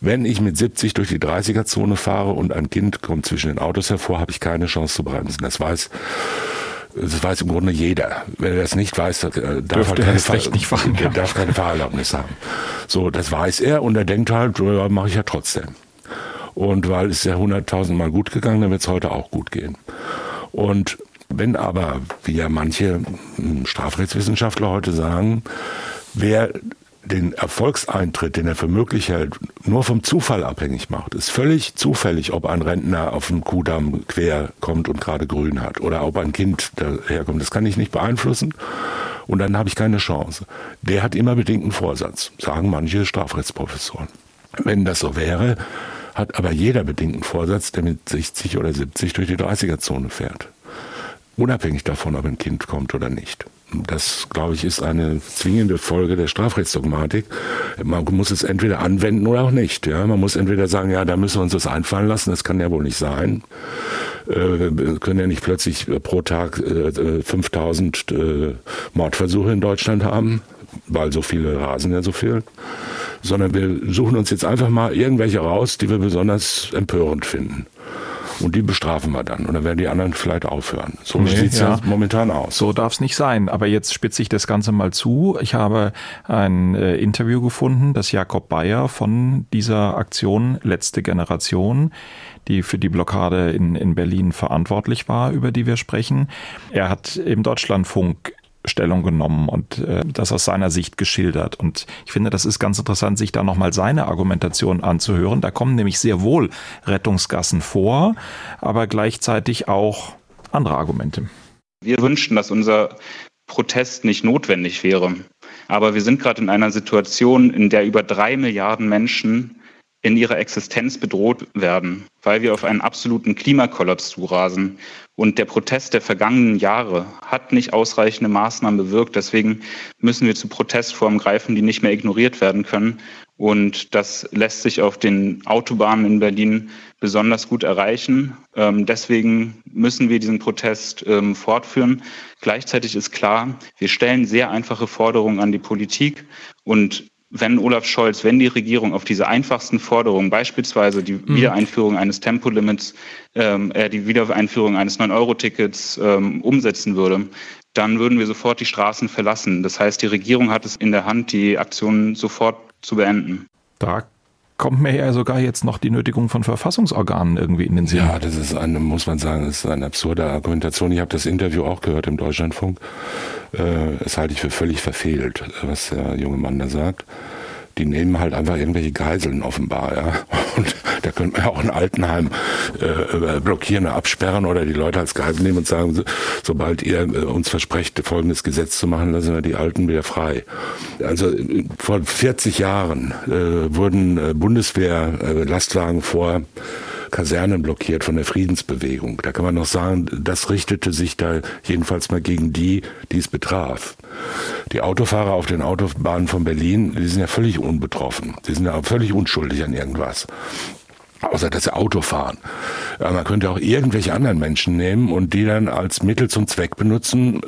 Wenn ich mit 70 durch die 30er-Zone fahre und ein Kind kommt zwischen den Autos hervor, habe ich keine Chance zu bremsen. Das weiß das weiß im Grunde jeder. Wenn er das nicht weiß, äh, darf er keine, Fahr nicht fahren, ja. darf keine Fahrerlaubnis haben. So, das weiß er und er denkt halt, ja, mache ich ja trotzdem. Und weil es ja hunderttausendmal gut gegangen, dann wird es heute auch gut gehen. Und wenn aber, wie ja manche hm, Strafrechtswissenschaftler heute sagen, wer den Erfolgseintritt, den er für möglich hält, nur vom Zufall abhängig macht. Ist völlig zufällig, ob ein Rentner auf dem Kudamm quer kommt und gerade grün hat oder ob ein Kind daherkommt. Das kann ich nicht beeinflussen und dann habe ich keine Chance. Der hat immer bedingten Vorsatz, sagen manche Strafrechtsprofessoren. Wenn das so wäre, hat aber jeder bedingten Vorsatz, der mit 60 oder 70 durch die 30er-Zone fährt. Unabhängig davon, ob ein Kind kommt oder nicht. Das, glaube ich, ist eine zwingende Folge der Strafrechtsdogmatik. Man muss es entweder anwenden oder auch nicht. Ja? Man muss entweder sagen, ja, da müssen wir uns das einfallen lassen, das kann ja wohl nicht sein. Äh, wir können ja nicht plötzlich pro Tag 5000 äh, äh, Mordversuche in Deutschland haben, weil so viele rasen ja so viel. Sondern wir suchen uns jetzt einfach mal irgendwelche raus, die wir besonders empörend finden. Und die bestrafen wir dann. Und dann werden die anderen vielleicht aufhören. So nee, sieht es ja. momentan aus. So darf es nicht sein. Aber jetzt spitze ich das Ganze mal zu. Ich habe ein äh, Interview gefunden, das Jakob Bayer von dieser Aktion Letzte Generation, die für die Blockade in, in Berlin verantwortlich war, über die wir sprechen. Er hat im Deutschlandfunk Stellung genommen und äh, das aus seiner Sicht geschildert. Und ich finde, das ist ganz interessant, sich da nochmal seine Argumentation anzuhören. Da kommen nämlich sehr wohl Rettungsgassen vor, aber gleichzeitig auch andere Argumente. Wir wünschen, dass unser Protest nicht notwendig wäre. Aber wir sind gerade in einer Situation, in der über drei Milliarden Menschen in ihrer Existenz bedroht werden, weil wir auf einen absoluten Klimakollaps zurasen. Und der Protest der vergangenen Jahre hat nicht ausreichende Maßnahmen bewirkt. Deswegen müssen wir zu Protestformen greifen, die nicht mehr ignoriert werden können. Und das lässt sich auf den Autobahnen in Berlin besonders gut erreichen. Ähm, deswegen müssen wir diesen Protest ähm, fortführen. Gleichzeitig ist klar, wir stellen sehr einfache Forderungen an die Politik und wenn Olaf Scholz, wenn die Regierung auf diese einfachsten Forderungen, beispielsweise die mhm. Wiedereinführung eines Tempolimits, ähm, äh, die Wiedereinführung eines 9-Euro-Tickets ähm, umsetzen würde, dann würden wir sofort die Straßen verlassen. Das heißt, die Regierung hat es in der Hand, die Aktionen sofort zu beenden. Da kommt mir ja sogar jetzt noch die Nötigung von Verfassungsorganen irgendwie in den Sinn. Ja, das ist eine, muss man sagen, das ist eine absurde Argumentation. Ich habe das Interview auch gehört im Deutschlandfunk. Äh, das halte ich für völlig verfehlt, was der junge Mann da sagt die nehmen halt einfach irgendwelche Geiseln offenbar, ja. Und da könnte man ja auch ein Altenheim äh, blockieren, absperren oder die Leute als Geisel nehmen und sagen, so, sobald ihr äh, uns versprecht, folgendes Gesetz zu machen, lassen wir die Alten wieder frei. Also vor 40 Jahren äh, wurden äh, Bundeswehr-Lastwagen äh, vor Kasernen blockiert von der Friedensbewegung. Da kann man noch sagen, das richtete sich da jedenfalls mal gegen die, die es betraf. Die Autofahrer auf den Autobahnen von Berlin, die sind ja völlig unbetroffen. Die sind ja völlig unschuldig an irgendwas außer dass sie Auto fahren. Man könnte auch irgendwelche anderen Menschen nehmen und die dann als Mittel zum Zweck benutzen,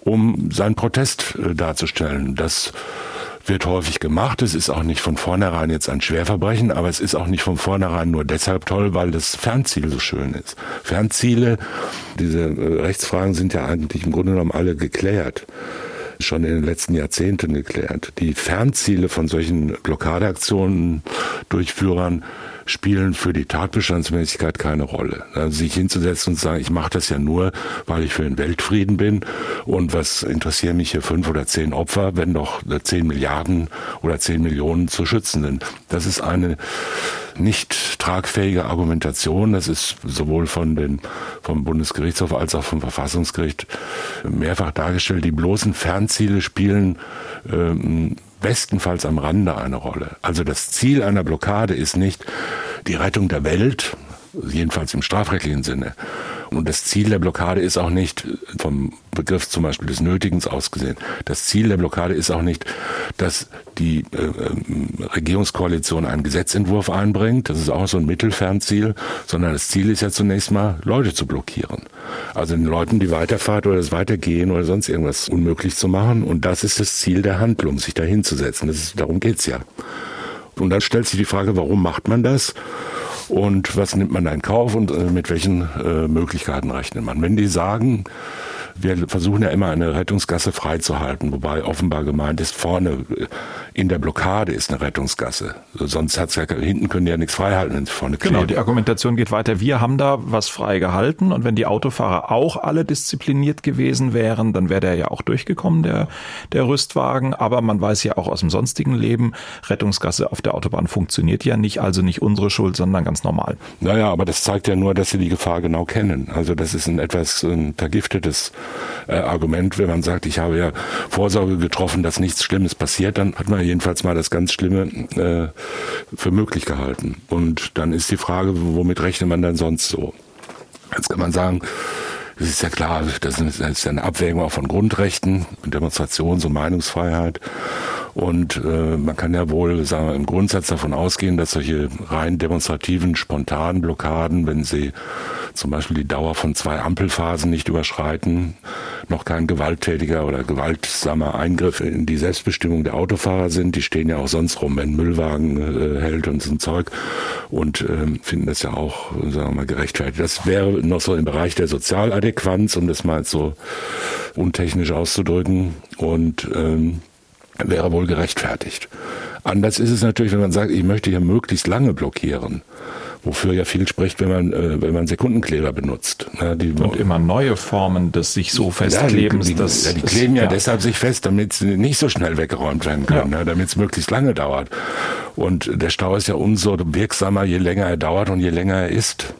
um seinen Protest äh, darzustellen. Das wird häufig gemacht. Es ist auch nicht von vornherein jetzt ein Schwerverbrechen, aber es ist auch nicht von vornherein nur deshalb toll, weil das Fernziel so schön ist. Fernziele, diese äh, Rechtsfragen sind ja eigentlich im Grunde genommen alle geklärt schon in den letzten Jahrzehnten geklärt. Die Fernziele von solchen Blockadeaktionen, Durchführern spielen für die Tatbestandsmäßigkeit keine Rolle. Also sich hinzusetzen und sagen, ich mache das ja nur, weil ich für den Weltfrieden bin und was interessieren mich hier fünf oder zehn Opfer, wenn doch zehn Milliarden oder zehn Millionen zu schützen sind. Das ist eine nicht tragfähige Argumentation. Das ist sowohl von den, vom Bundesgerichtshof als auch vom Verfassungsgericht mehrfach dargestellt. Die bloßen Fernziele spielen ähm, bestenfalls am Rande eine Rolle. Also das Ziel einer Blockade ist nicht die Rettung der Welt, jedenfalls im strafrechtlichen Sinne. Und das Ziel der Blockade ist auch nicht, vom Begriff zum Beispiel des Nötigens ausgesehen, das Ziel der Blockade ist auch nicht, dass die äh, äh, Regierungskoalition einen Gesetzentwurf einbringt, das ist auch so ein Mittelfernziel, sondern das Ziel ist ja zunächst mal, Leute zu blockieren. Also den Leuten die Weiterfahrt oder das Weitergehen oder sonst irgendwas unmöglich zu machen. Und das ist das Ziel der Handlung, sich dahin zu setzen. Ist, darum geht's ja. Und dann stellt sich die Frage, warum macht man das? Und was nimmt man da in Kauf und äh, mit welchen äh, Möglichkeiten rechnet man? Wenn die sagen, wir versuchen ja immer eine Rettungsgasse freizuhalten, wobei offenbar gemeint ist, vorne in der Blockade ist eine Rettungsgasse. Sonst hat's ja, hinten können die ja nichts freihalten, wenn sie vorne kleben. Genau, die Argumentation geht weiter. Wir haben da was freigehalten und wenn die Autofahrer auch alle diszipliniert gewesen wären, dann wäre der ja auch durchgekommen, der, der Rüstwagen. Aber man weiß ja auch aus dem sonstigen Leben, Rettungsgasse auf der Autobahn funktioniert ja nicht, also nicht unsere Schuld, sondern ganz normal. Naja, aber das zeigt ja nur, dass sie die Gefahr genau kennen. Also das ist ein etwas ein vergiftetes äh, Argument, wenn man sagt, ich habe ja Vorsorge getroffen, dass nichts Schlimmes passiert, dann hat man jedenfalls mal das ganz Schlimme äh, für möglich gehalten. Und dann ist die Frage, womit rechnet man dann sonst so? Jetzt kann man sagen, Es ist ja klar, das ist eine Abwägung auch von Grundrechten, Demonstrations- und Meinungsfreiheit. Und äh, man kann ja wohl sagen wir, im Grundsatz davon ausgehen, dass solche rein demonstrativen, spontanen Blockaden, wenn sie zum Beispiel die Dauer von zwei Ampelphasen nicht überschreiten, noch kein gewalttätiger oder gewaltsamer Eingriff in die Selbstbestimmung der Autofahrer sind. Die stehen ja auch sonst rum, wenn ein Müllwagen äh, hält und so ein Zeug und äh, finden das ja auch, sagen wir mal, gerechtfertigt. Das wäre noch so im Bereich der Sozialadäquanz, um das mal so untechnisch auszudrücken. Und ähm, wäre wohl gerechtfertigt. Anders ist es natürlich, wenn man sagt, ich möchte hier möglichst lange blockieren. Wofür ja viel spricht, wenn man, äh, wenn man Sekundenkleber benutzt. Ja, die, und immer neue Formen des sich so festklebens. Ja, die, die, ja, die kleben ja, ja, deshalb sich fest, damit sie nicht so schnell weggeräumt werden können, ja. damit es möglichst lange dauert. Und der Stau ist ja umso wirksamer, je länger er dauert und je länger er ist.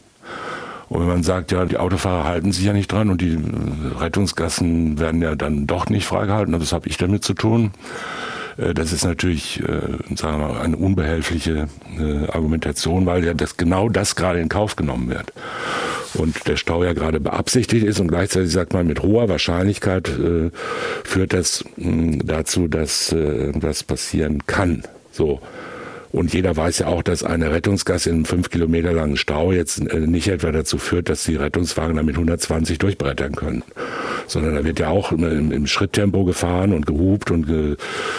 Und wenn man sagt, ja, die Autofahrer halten sich ja nicht dran und die Rettungsgassen werden ja dann doch nicht freigehalten, das habe ich damit zu tun. Äh, das ist natürlich, äh, sagen wir mal, eine unbehelfliche äh, Argumentation, weil ja das genau das gerade in Kauf genommen wird. Und der Stau ja gerade beabsichtigt ist und gleichzeitig sagt man mit hoher Wahrscheinlichkeit führt das dazu, dass was passieren kann. So. Und jeder weiß ja auch, dass eine Rettungsgasse in einem fünf Kilometer langen Stau jetzt äh, nicht etwa dazu führt, dass die Rettungswagen damit 120 durchbrettern können. Sondern da wird ja auch im, im Schritttempo gefahren und gehupt und ge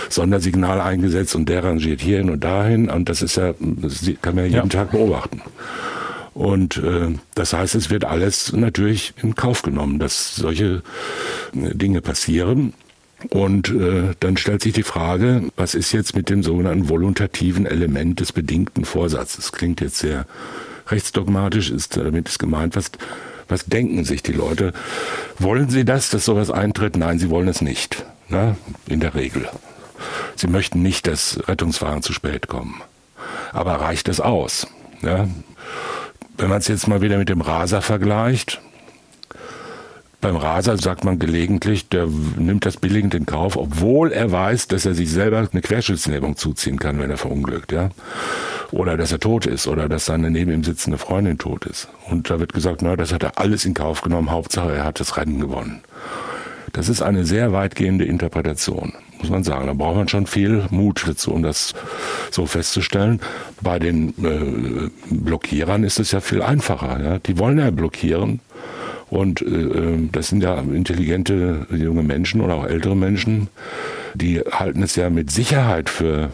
Sondersignal eingesetzt und der rangiert hierhin und dahin. Und das ist ja, das kann man ja jeden ja. Tag beobachten. Und äh, das heißt, es wird alles natürlich in Kauf genommen, dass solche äh, Dinge passieren. Und äh, dann stellt sich die Frage, was ist jetzt mit dem sogenannten voluntativen Element des bedingten Vorsatzes? Klingt jetzt sehr rechtsdogmatisch, ist damit ist gemeint, was, was denken sich die Leute? Wollen sie das, dass sowas eintritt? Nein, sie wollen es nicht. Ne? In der Regel. Sie möchten nicht, dass Rettungswagen zu spät kommen. Aber reicht es aus? Ja? Wenn man es jetzt mal wieder mit dem Raser vergleicht, beim Raser sagt man gelegentlich, der nimmt das billigend in Kauf, obwohl er weiß, dass er sich selber eine Querschnittslähmung zuziehen kann, wenn er verunglückt, ja. Oder dass er tot ist oder dass seine neben ihm sitzende Freundin tot ist. Und da wird gesagt, na, das hat er alles in Kauf genommen, Hauptsache er hat das Rennen gewonnen. Das ist eine sehr weitgehende Interpretation, muss man sagen. Da braucht man schon viel Mut dazu, um das so festzustellen. Bei den äh, Blockierern ist es ja viel einfacher. Ja? Die wollen ja blockieren, und äh, äh, das sind ja intelligente junge Menschen oder auch ältere Menschen, die halten es ja mit Sicherheit für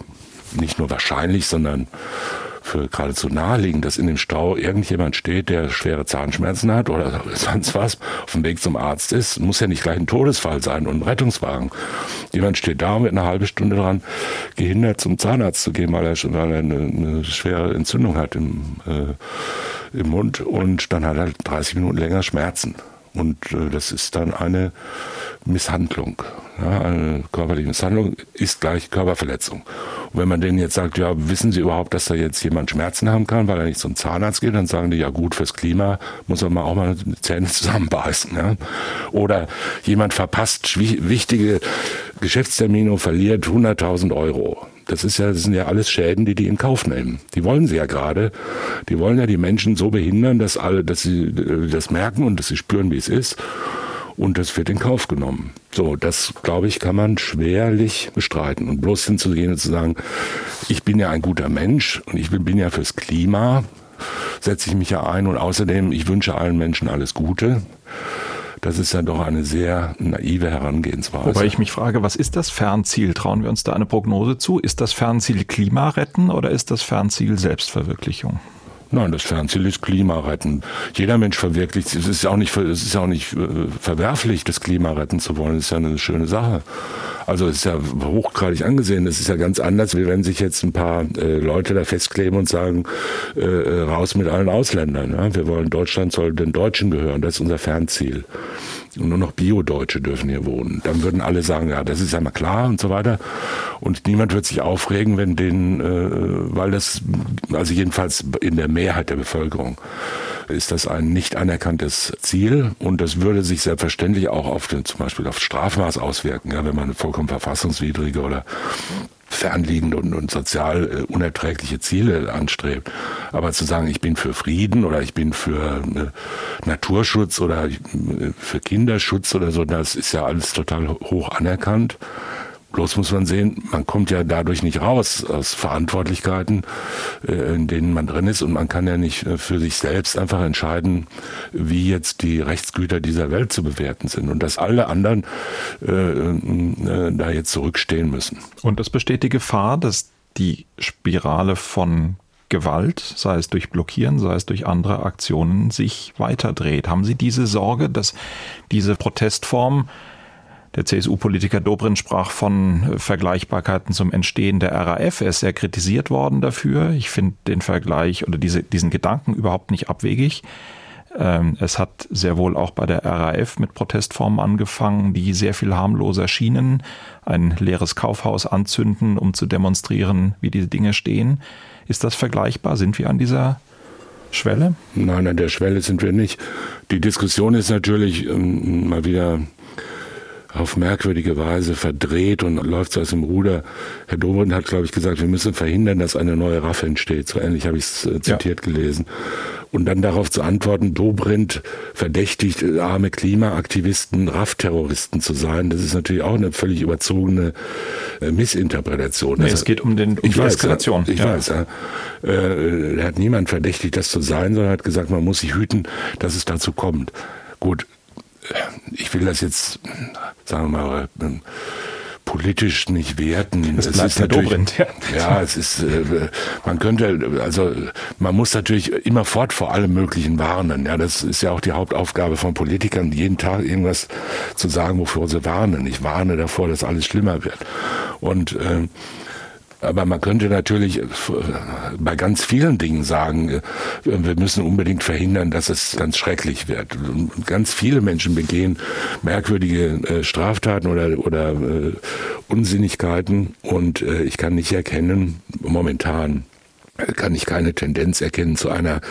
nicht nur wahrscheinlich, sondern für geradezu naheliegend, dass in dem Stau irgendjemand steht, der schwere Zahnschmerzen hat oder sonst was, auf dem Weg zum Arzt ist. Muss ja nicht gleich ein Todesfall sein und ein Rettungswagen. Jemand steht da und wird eine halbe Stunde daran gehindert, zum Zahnarzt zu gehen, weil er, schon eine, eine schwere Entzündung hat im, äh, im Mund und dann hat er 30 Minuten länger Schmerzen. Und äh, das ist dann eine Misshandlung. Ja, eine körperliche Misshandlung ist gleich Körperverletzung. Und wenn man denen jetzt sagt, ja, wissen Sie überhaupt, dass da jetzt jemand Schmerzen haben kann, weil er nicht zum Zahnarzt geht, dann sagen die, ja gut, fürs Klima muss man auch mal die Zähne zusammenbeißen. Ja? Oder jemand verpasst wichtige Geschäftstermine und verliert 100.000 Euro. Das ist ja, das sind ja alles Schäden, die die in Kauf nehmen. Die wollen sie ja gerade. Die wollen ja die Menschen so behindern, dass alle, dass sie äh, das merken und dass sie spüren, wie es ist. Und das wird in Kauf genommen. So, das glaube ich, kann man schwerlich bestreiten. Und bloß hinzugehen und zu sagen, ich bin ja ein guter Mensch und ich bin ja fürs Klima, setze ich mich ja ein und außerdem, ich wünsche allen Menschen alles Gute. Das ist ja doch eine sehr naive Herangehensweise. Wobei ich mich frage, was ist das Fernziel? Trauen wir uns da eine Prognose zu? Ist das Fernziel Klima retten oder ist das Fernziel Selbstverwirklichung? Nein, das Fernziel ist Klima retten. Jeder Mensch verwirklicht, es ist auch nicht, es ist auch nicht äh, verwerflich, das Klima retten zu wollen. Das ist ja eine schöne Sache. Also es ist ja hochgradig angesehen. Das ist ja ganz anders, wie wenn sich jetzt ein paar äh, Leute da festkleben und sagen, äh, äh raus mit allen Ausländern. Ja? Wir wollen Deutschland soll den Deutschen gehören. Das ist unser Fernziel und nur noch Bio-Deutsche dürfen hier wohnen. Dann würden alle sagen, ja, das ist ja mal klar und so weiter. Und niemand wird sich aufregen, wenn denen, äh, weil das, also jedenfalls in der Mehrheit der Bevölkerung, ist das ein nicht anerkanntes Ziel und das würde sich selbstverständlich auch auf den, zum Beispiel auf Strafmaß auswirken, ja, wenn man vollkommen verfassungswidrige oder fernliegende und, und sozial äh, unerträgliche Ziele anstrebt. Aber zu sagen, ich bin für Frieden oder ich bin für äh, Naturschutz oder äh, für Kinderschutz oder so, das ist ja alles total hoch anerkannt. Bloß muss man sehen, man kommt ja dadurch nicht raus aus Verantwortlichkeiten, äh, in denen man drin ist und man kann ja nicht äh, für sich selbst einfach entscheiden, wie jetzt die Rechtsgüter dieser Welt zu bewerten sind und dass alle anderen äh, da jetzt zurückstehen müssen. Und es besteht die Gefahr, dass die Spirale von Gewalt, sei es durch Blockieren, sei es durch andere Aktionen, sich weiterdreht. Haben Sie diese Sorge, dass diese Protestform der CSU-Politiker Dobrindt sprach von Vergleichbarkeiten zum Entstehen der RAF. Er ist sehr kritisiert worden dafür. Ich finde den Vergleich oder diese, diesen Gedanken überhaupt nicht abwegig. Ähm, es hat sehr wohl auch bei der RAF mit Protestformen angefangen, die sehr viel harmloser schienen. Ein leeres Kaufhaus anzünden, um zu demonstrieren, wie diese Dinge stehen. Ist das vergleichbar? Sind wir an dieser Schwelle? Nein, an der Schwelle sind wir nicht. Die Diskussion ist natürlich ähm, mal wieder auf merkwürdige Weise verdreht und läuft so aus dem Ruder. Herr Dobrindt hat, glaube ich, gesagt, wir müssen verhindern, dass eine neue Raff entsteht. So ähnlich habe ich es äh, zitiert ja. gelesen. Und dann darauf zu antworten, Dobrindt verdächtigt äh, arme Klimaaktivisten, Raff-Terroristen zu sein, das ist natürlich auch eine völlig überzogene äh, Missinterpretation. Nee, also, es geht um, den, um ich die weiß, Eskalation. Ich ja. weiß, ja. Äh, er hat niemand verdächtigt, das zu sein, sondern hat gesagt, man muss sich hüten, dass es dazu kommt. Gut, ich will das jetzt, sagen wir mal, ähm, politisch nicht werten. Das es ist natürlich, Dobrindt, ja. ja, es ist, äh, man könnte, also man muss natürlich immerfort vor allem Möglichen warnen. Ja, das ist ja auch die Hauptaufgabe von Politikern, jeden Tag irgendwas zu sagen, wofür sie warnen. Ich warne davor, dass alles schlimmer wird. Und äh, aber man könnte natürlich äh, bei ganz vielen Dingen sagen, äh, wir müssen unbedingt verhindern, dass es ganz schrecklich wird. ganz viele Menschen begehen merkwürdige äh, Straftaten oder, oder Unsinnigkeiten und ich kann nicht erkennen, momentan kann ich keine Tendenz erkennen zu einer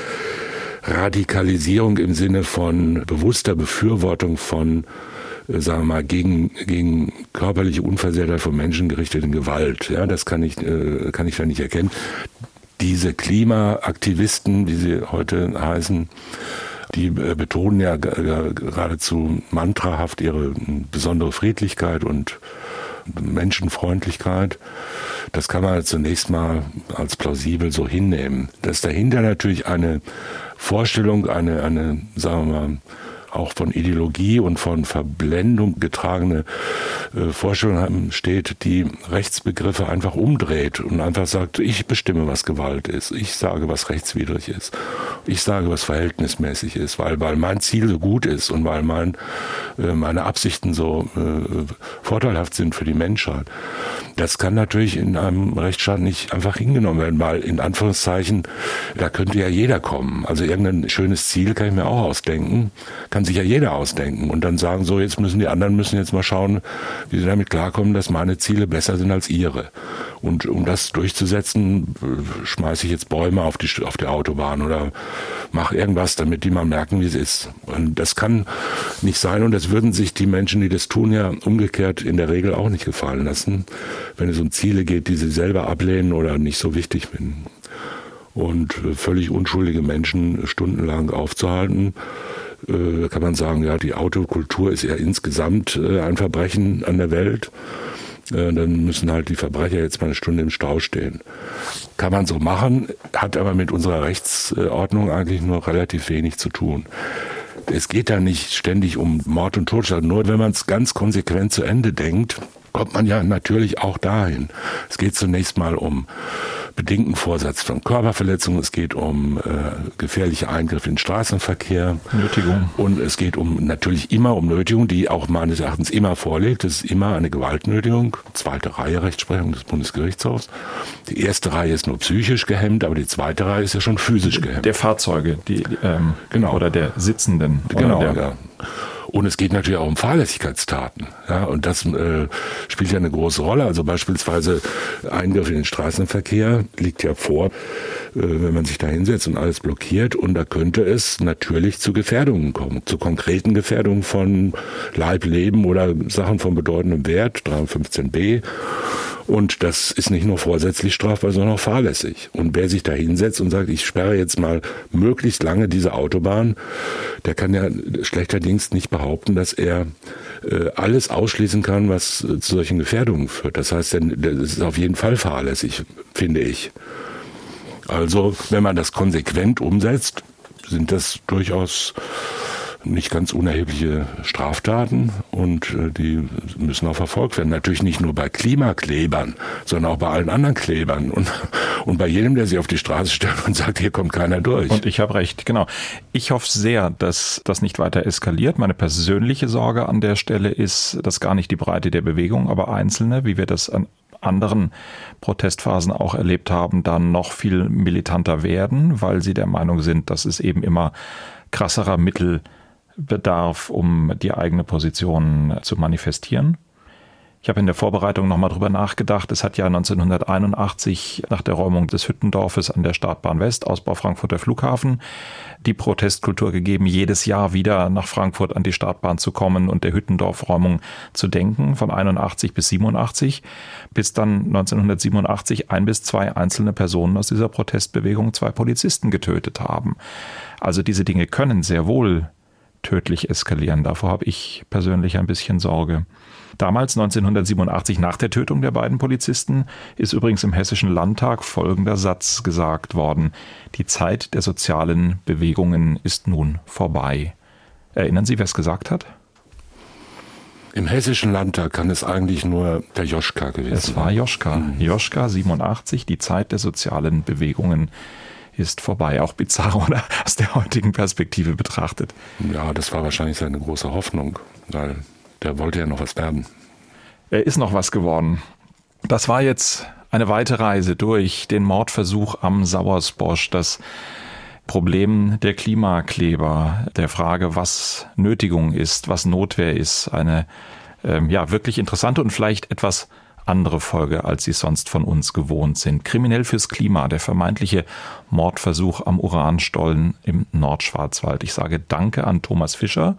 Radikalisierung im Sinne von bewusster Befürwortung von sagen wir mal, gegen, gegen körperliche Unversehrtheit von Menschen gerichteten Gewalt. Ja, das kann ich, äh, kann ich da nicht erkennen. Diese Klimaaktivisten, wie sie heute heißen, die äh, betonen ja geradezu mantrahaft ihre besondere Friedlichkeit und Menschenfreundlichkeit. Das kann man zunächst mal als plausibel so hinnehmen. Dass dahinter natürlich eine Vorstellung, eine, eine, sagen wir mal, auch von Ideologie und von Verblendung getragene äh, Vorstellung steht, die Rechtsbegriffe einfach umdreht und einfach sagt, ich bestimme, was Gewalt ist, ich sage, was rechtswidrig ist, ich sage, was verhältnismäßig ist, weil, weil mein Ziel so gut ist und weil mein, äh, meine Absichten so äh, vorteilhaft sind für die Menschheit. Das kann natürlich in einem Rechtsstaat nicht einfach hingenommen werden, weil in Anführungszeichen, da könnte ja jeder kommen. Also irgendein schönes Ziel kann ich mir auch ausdenken, kann kann sich ja jeder ausdenken und dann sagen so, jetzt müssen die anderen müssen jetzt mal schauen, wie sie damit klarkommen, dass meine Ziele besser sind als ihre. Und um das durchzusetzen, schmeiße ich jetzt Bäume auf die, auf die Autobahn oder mache irgendwas, damit die mal merken, wie es ist. Und das kann nicht sein und das würden sich die Menschen, die das tun, ja umgekehrt in der Regel auch nicht gefallen lassen, wenn es um Ziele geht, die sie selber ablehnen oder nicht so wichtig finden. Und völlig unschuldige Menschen stundenlang aufzuhalten, äh, kann man sagen, ja, die Autokultur ist ja insgesamt äh, ein Verbrechen an der Welt. Äh, dann müssen halt die Verbrecher jetzt mal eine Stunde im Stau stehen. Kann man so machen, hat aber mit unserer Rechtsordnung eigentlich nur relativ wenig zu tun. Es geht da nicht ständig um Mord und Totschlag, nur wenn man es ganz konsequent zu Ende denkt, kommt man ja natürlich auch dahin. Es geht zunächst mal um bedingten Vorsatz von Körperverletzung, es geht um äh, gefährliche Eingriffe in den Straßenverkehr. Nötigung. Und es geht um natürlich immer um Nötigung, die auch meines Erachtens immer vorliegt. Das ist immer eine Gewaltnötigung, zweite Reihe Rechtsprechung des Bundesgerichtshofs. Die erste Reihe ist nur psychisch gehemmt, aber die zweite Reihe ist ja schon physisch gehemmt. Der Fahrzeuge, die ähm, genau. oder der Sitzenden. Genau, der, ja. Und es geht natürlich auch um Fahrlässigkeitstaten. Ja, und das äh, spielt ja eine große Rolle. Also beispielsweise Eingriff in den Straßenverkehr liegt ja vor, äh, wenn man sich da hinsetzt und alles blockiert. Und da könnte es natürlich zu Gefährdungen kommen, zu konkreten Gefährdungen von Leib, Leben oder Sachen von bedeutendem Wert, 315b. Und das ist nicht nur vorsätzlich strafbar, sondern auch fahrlässig. Und wer sich da hinsetzt und sagt, ich sperre jetzt mal möglichst lange diese Autobahn, der kann ja schlechterdings nicht behaupten, dass er äh, alles ausschließen kann, was äh, zu solchen Gefährdungen führt. Das heißt, das ist auf jeden Fall fahrlässig, finde ich. Also, wenn man das konsequent umsetzt, sind das durchaus nicht ganz unerhebliche Straftaten und äh, die müssen auch verfolgt werden. Natürlich nicht nur bei Klimaklebern, sondern auch bei allen anderen Klebern und, und bei jedem, der sich auf die Straße stellt und sagt, hier kommt keiner durch. Und ich habe recht, genau. Ich hoffe sehr, dass das nicht weiter eskaliert. Meine persönliche Sorge an der Stelle ist, dass gar nicht die Breite der Bewegung, aber Einzelne, wie wir das an anderen Protestphasen auch erlebt haben, dann noch viel militanter werden, weil sie der Meinung sind, dass es eben immer krasserer Mittel bedarf, um die eigene Position zu manifestieren. Ich habe in der Vorbereitung nochmal drüber nachgedacht. Es hat ja 1981 nach der Räumung des Hüttendorfes an der Startbahn West, Ausbau Frankfurter Flughafen, die Protestkultur gegeben, jedes Jahr wieder nach Frankfurt an die Startbahn zu kommen und der Hüttendorf-Räumung zu denken, von 81 bis 87, bis dann 1987 ein bis zwei einzelne Personen aus dieser Protestbewegung zwei Polizisten getötet haben. Also diese Dinge können sehr wohl tödlich eskalieren. Davor habe ich persönlich ein bisschen Sorge. Damals, 1987, nach der Tötung der beiden Polizisten, ist übrigens im Hessischen Landtag folgender Satz gesagt worden. Die Zeit der sozialen Bewegungen ist nun vorbei. Erinnern Sie, wer es gesagt hat? Im Hessischen Landtag kann es eigentlich nur der Joschka gewesen sein. Es war Joschka. Mhm. Joschka 87, die Zeit der sozialen Bewegungen ist vorbei. Auch bizarr oder aus der heutigen Perspektive betrachtet. Ja, das war wahrscheinlich seine große Hoffnung, weil der wollte ja noch was werden. Er ist noch was geworden. Das war jetzt eine weite Reise durch den Mordversuch am Sauersbosch, das Problem der Klimakleber, der Frage, was Nötigung ist, was Notwehr ist, eine ähm, ja wirklich interessante und vielleicht etwas andere Folge, als Sie sonst von uns gewohnt sind. Kriminell fürs Klima, der vermeintliche Mordversuch am Uranstollen im Nordschwarzwald. Ich sage Danke an Thomas Fischer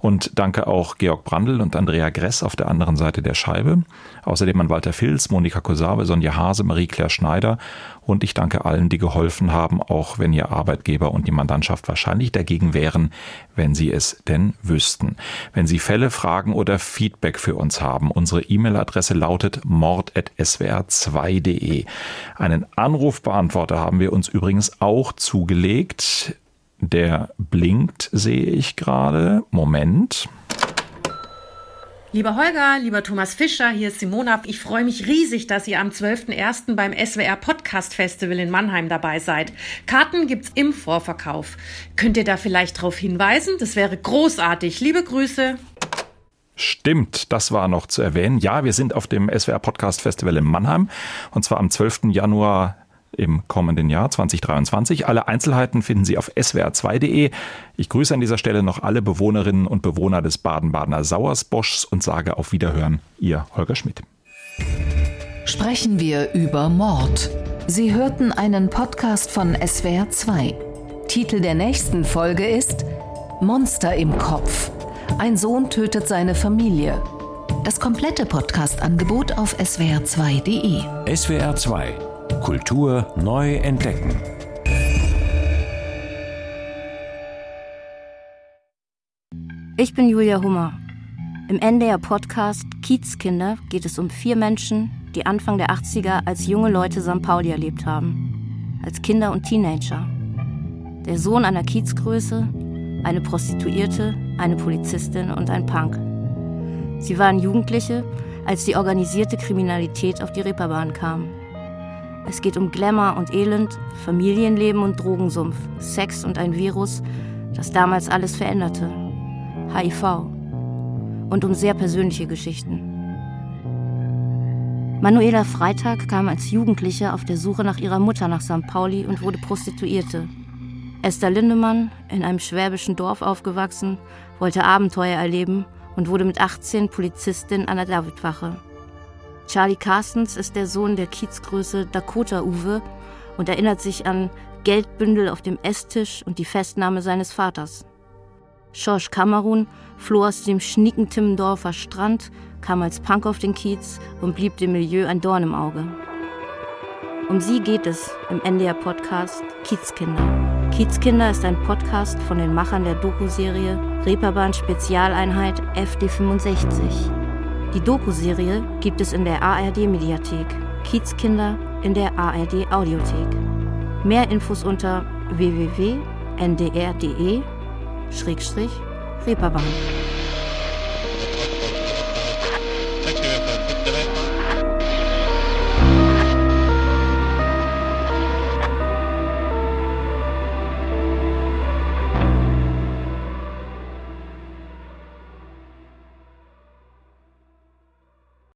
und danke auch Georg Brandl und Andrea Gress auf der anderen Seite der Scheibe. Außerdem an Walter Filz, Monika Kosabe, Sonja Hase, Marie-Claire Schneider. Und ich danke allen, die geholfen haben, auch wenn ihr Arbeitgeber und die Mandantschaft wahrscheinlich dagegen wären, wenn sie es denn wüssten. Wenn Sie Fälle, Fragen oder Feedback für uns haben, unsere E-Mail-Adresse lautet mord.swr2.de. Einen Anrufbeantworter haben wir uns übrigens auch zugelegt. Der blinkt, sehe ich gerade. Moment. Lieber Holger, lieber Thomas Fischer, hier ist Simona. Ich freue mich riesig, dass ihr am 12.01. beim SWR Podcast Festival in Mannheim dabei seid. Karten gibt's im Vorverkauf. Könnt ihr da vielleicht darauf hinweisen? Das wäre großartig. Liebe Grüße. Stimmt, das war noch zu erwähnen. Ja, wir sind auf dem SWR Podcast Festival in Mannheim und zwar am 12. Januar im kommenden Jahr 2023. Alle Einzelheiten finden Sie auf swr2.de. Ich grüße an dieser Stelle noch alle Bewohnerinnen und Bewohner des Baden-Badener Sauersboschs und sage auf Wiederhören, Ihr Holger Schmidt. Sprechen wir über Mord. Sie hörten einen Podcast von SWR2. Titel der nächsten Folge ist Monster im Kopf. Ein Sohn tötet seine Familie. Das komplette Podcast-Angebot auf swr2.de. SWR2 Kultur neu entdecken. Ich bin Julia Hummer. Im NDR-Podcast Kiezkinder geht es um vier Menschen, die Anfang der 80er als junge Leute St. Pauli erlebt haben. Als Kinder und Teenager. Der Sohn einer Kiezgröße, eine Prostituierte, eine Polizistin und ein Punk. Sie waren Jugendliche, als die organisierte Kriminalität auf die Reeperbahn kam. Es geht um Glamour und Elend, Familienleben und Drogensumpf, Sex und ein Virus, das damals alles veränderte. HIV. Und um sehr persönliche Geschichten. Manuela Freitag kam als Jugendliche auf der Suche nach ihrer Mutter nach St. Pauli und wurde Prostituierte. Esther Lindemann, in einem schwäbischen Dorf aufgewachsen, wollte Abenteuer erleben und wurde mit 18 Polizistin an der Davidwache. Charlie Carstens ist der Sohn der Kiezgröße Dakota Uwe und erinnert sich an Geldbündel auf dem Esstisch und die Festnahme seines Vaters. Schorsch Kamerun floh aus dem schnieken Timmendorfer Strand, kam als Punk auf den Kiez und blieb dem Milieu ein Dorn im Auge. Um sie geht es im NDR-Podcast Kiezkinder. Kiezkinder ist ein Podcast von den Machern der Doku-Serie Reeperbahn Spezialeinheit FD65. Die Doku-Serie gibt es in der ARD-Mediathek, Kiezkinder in der ARD-Audiothek. Mehr Infos unter www.ndr.de-reeperbahn.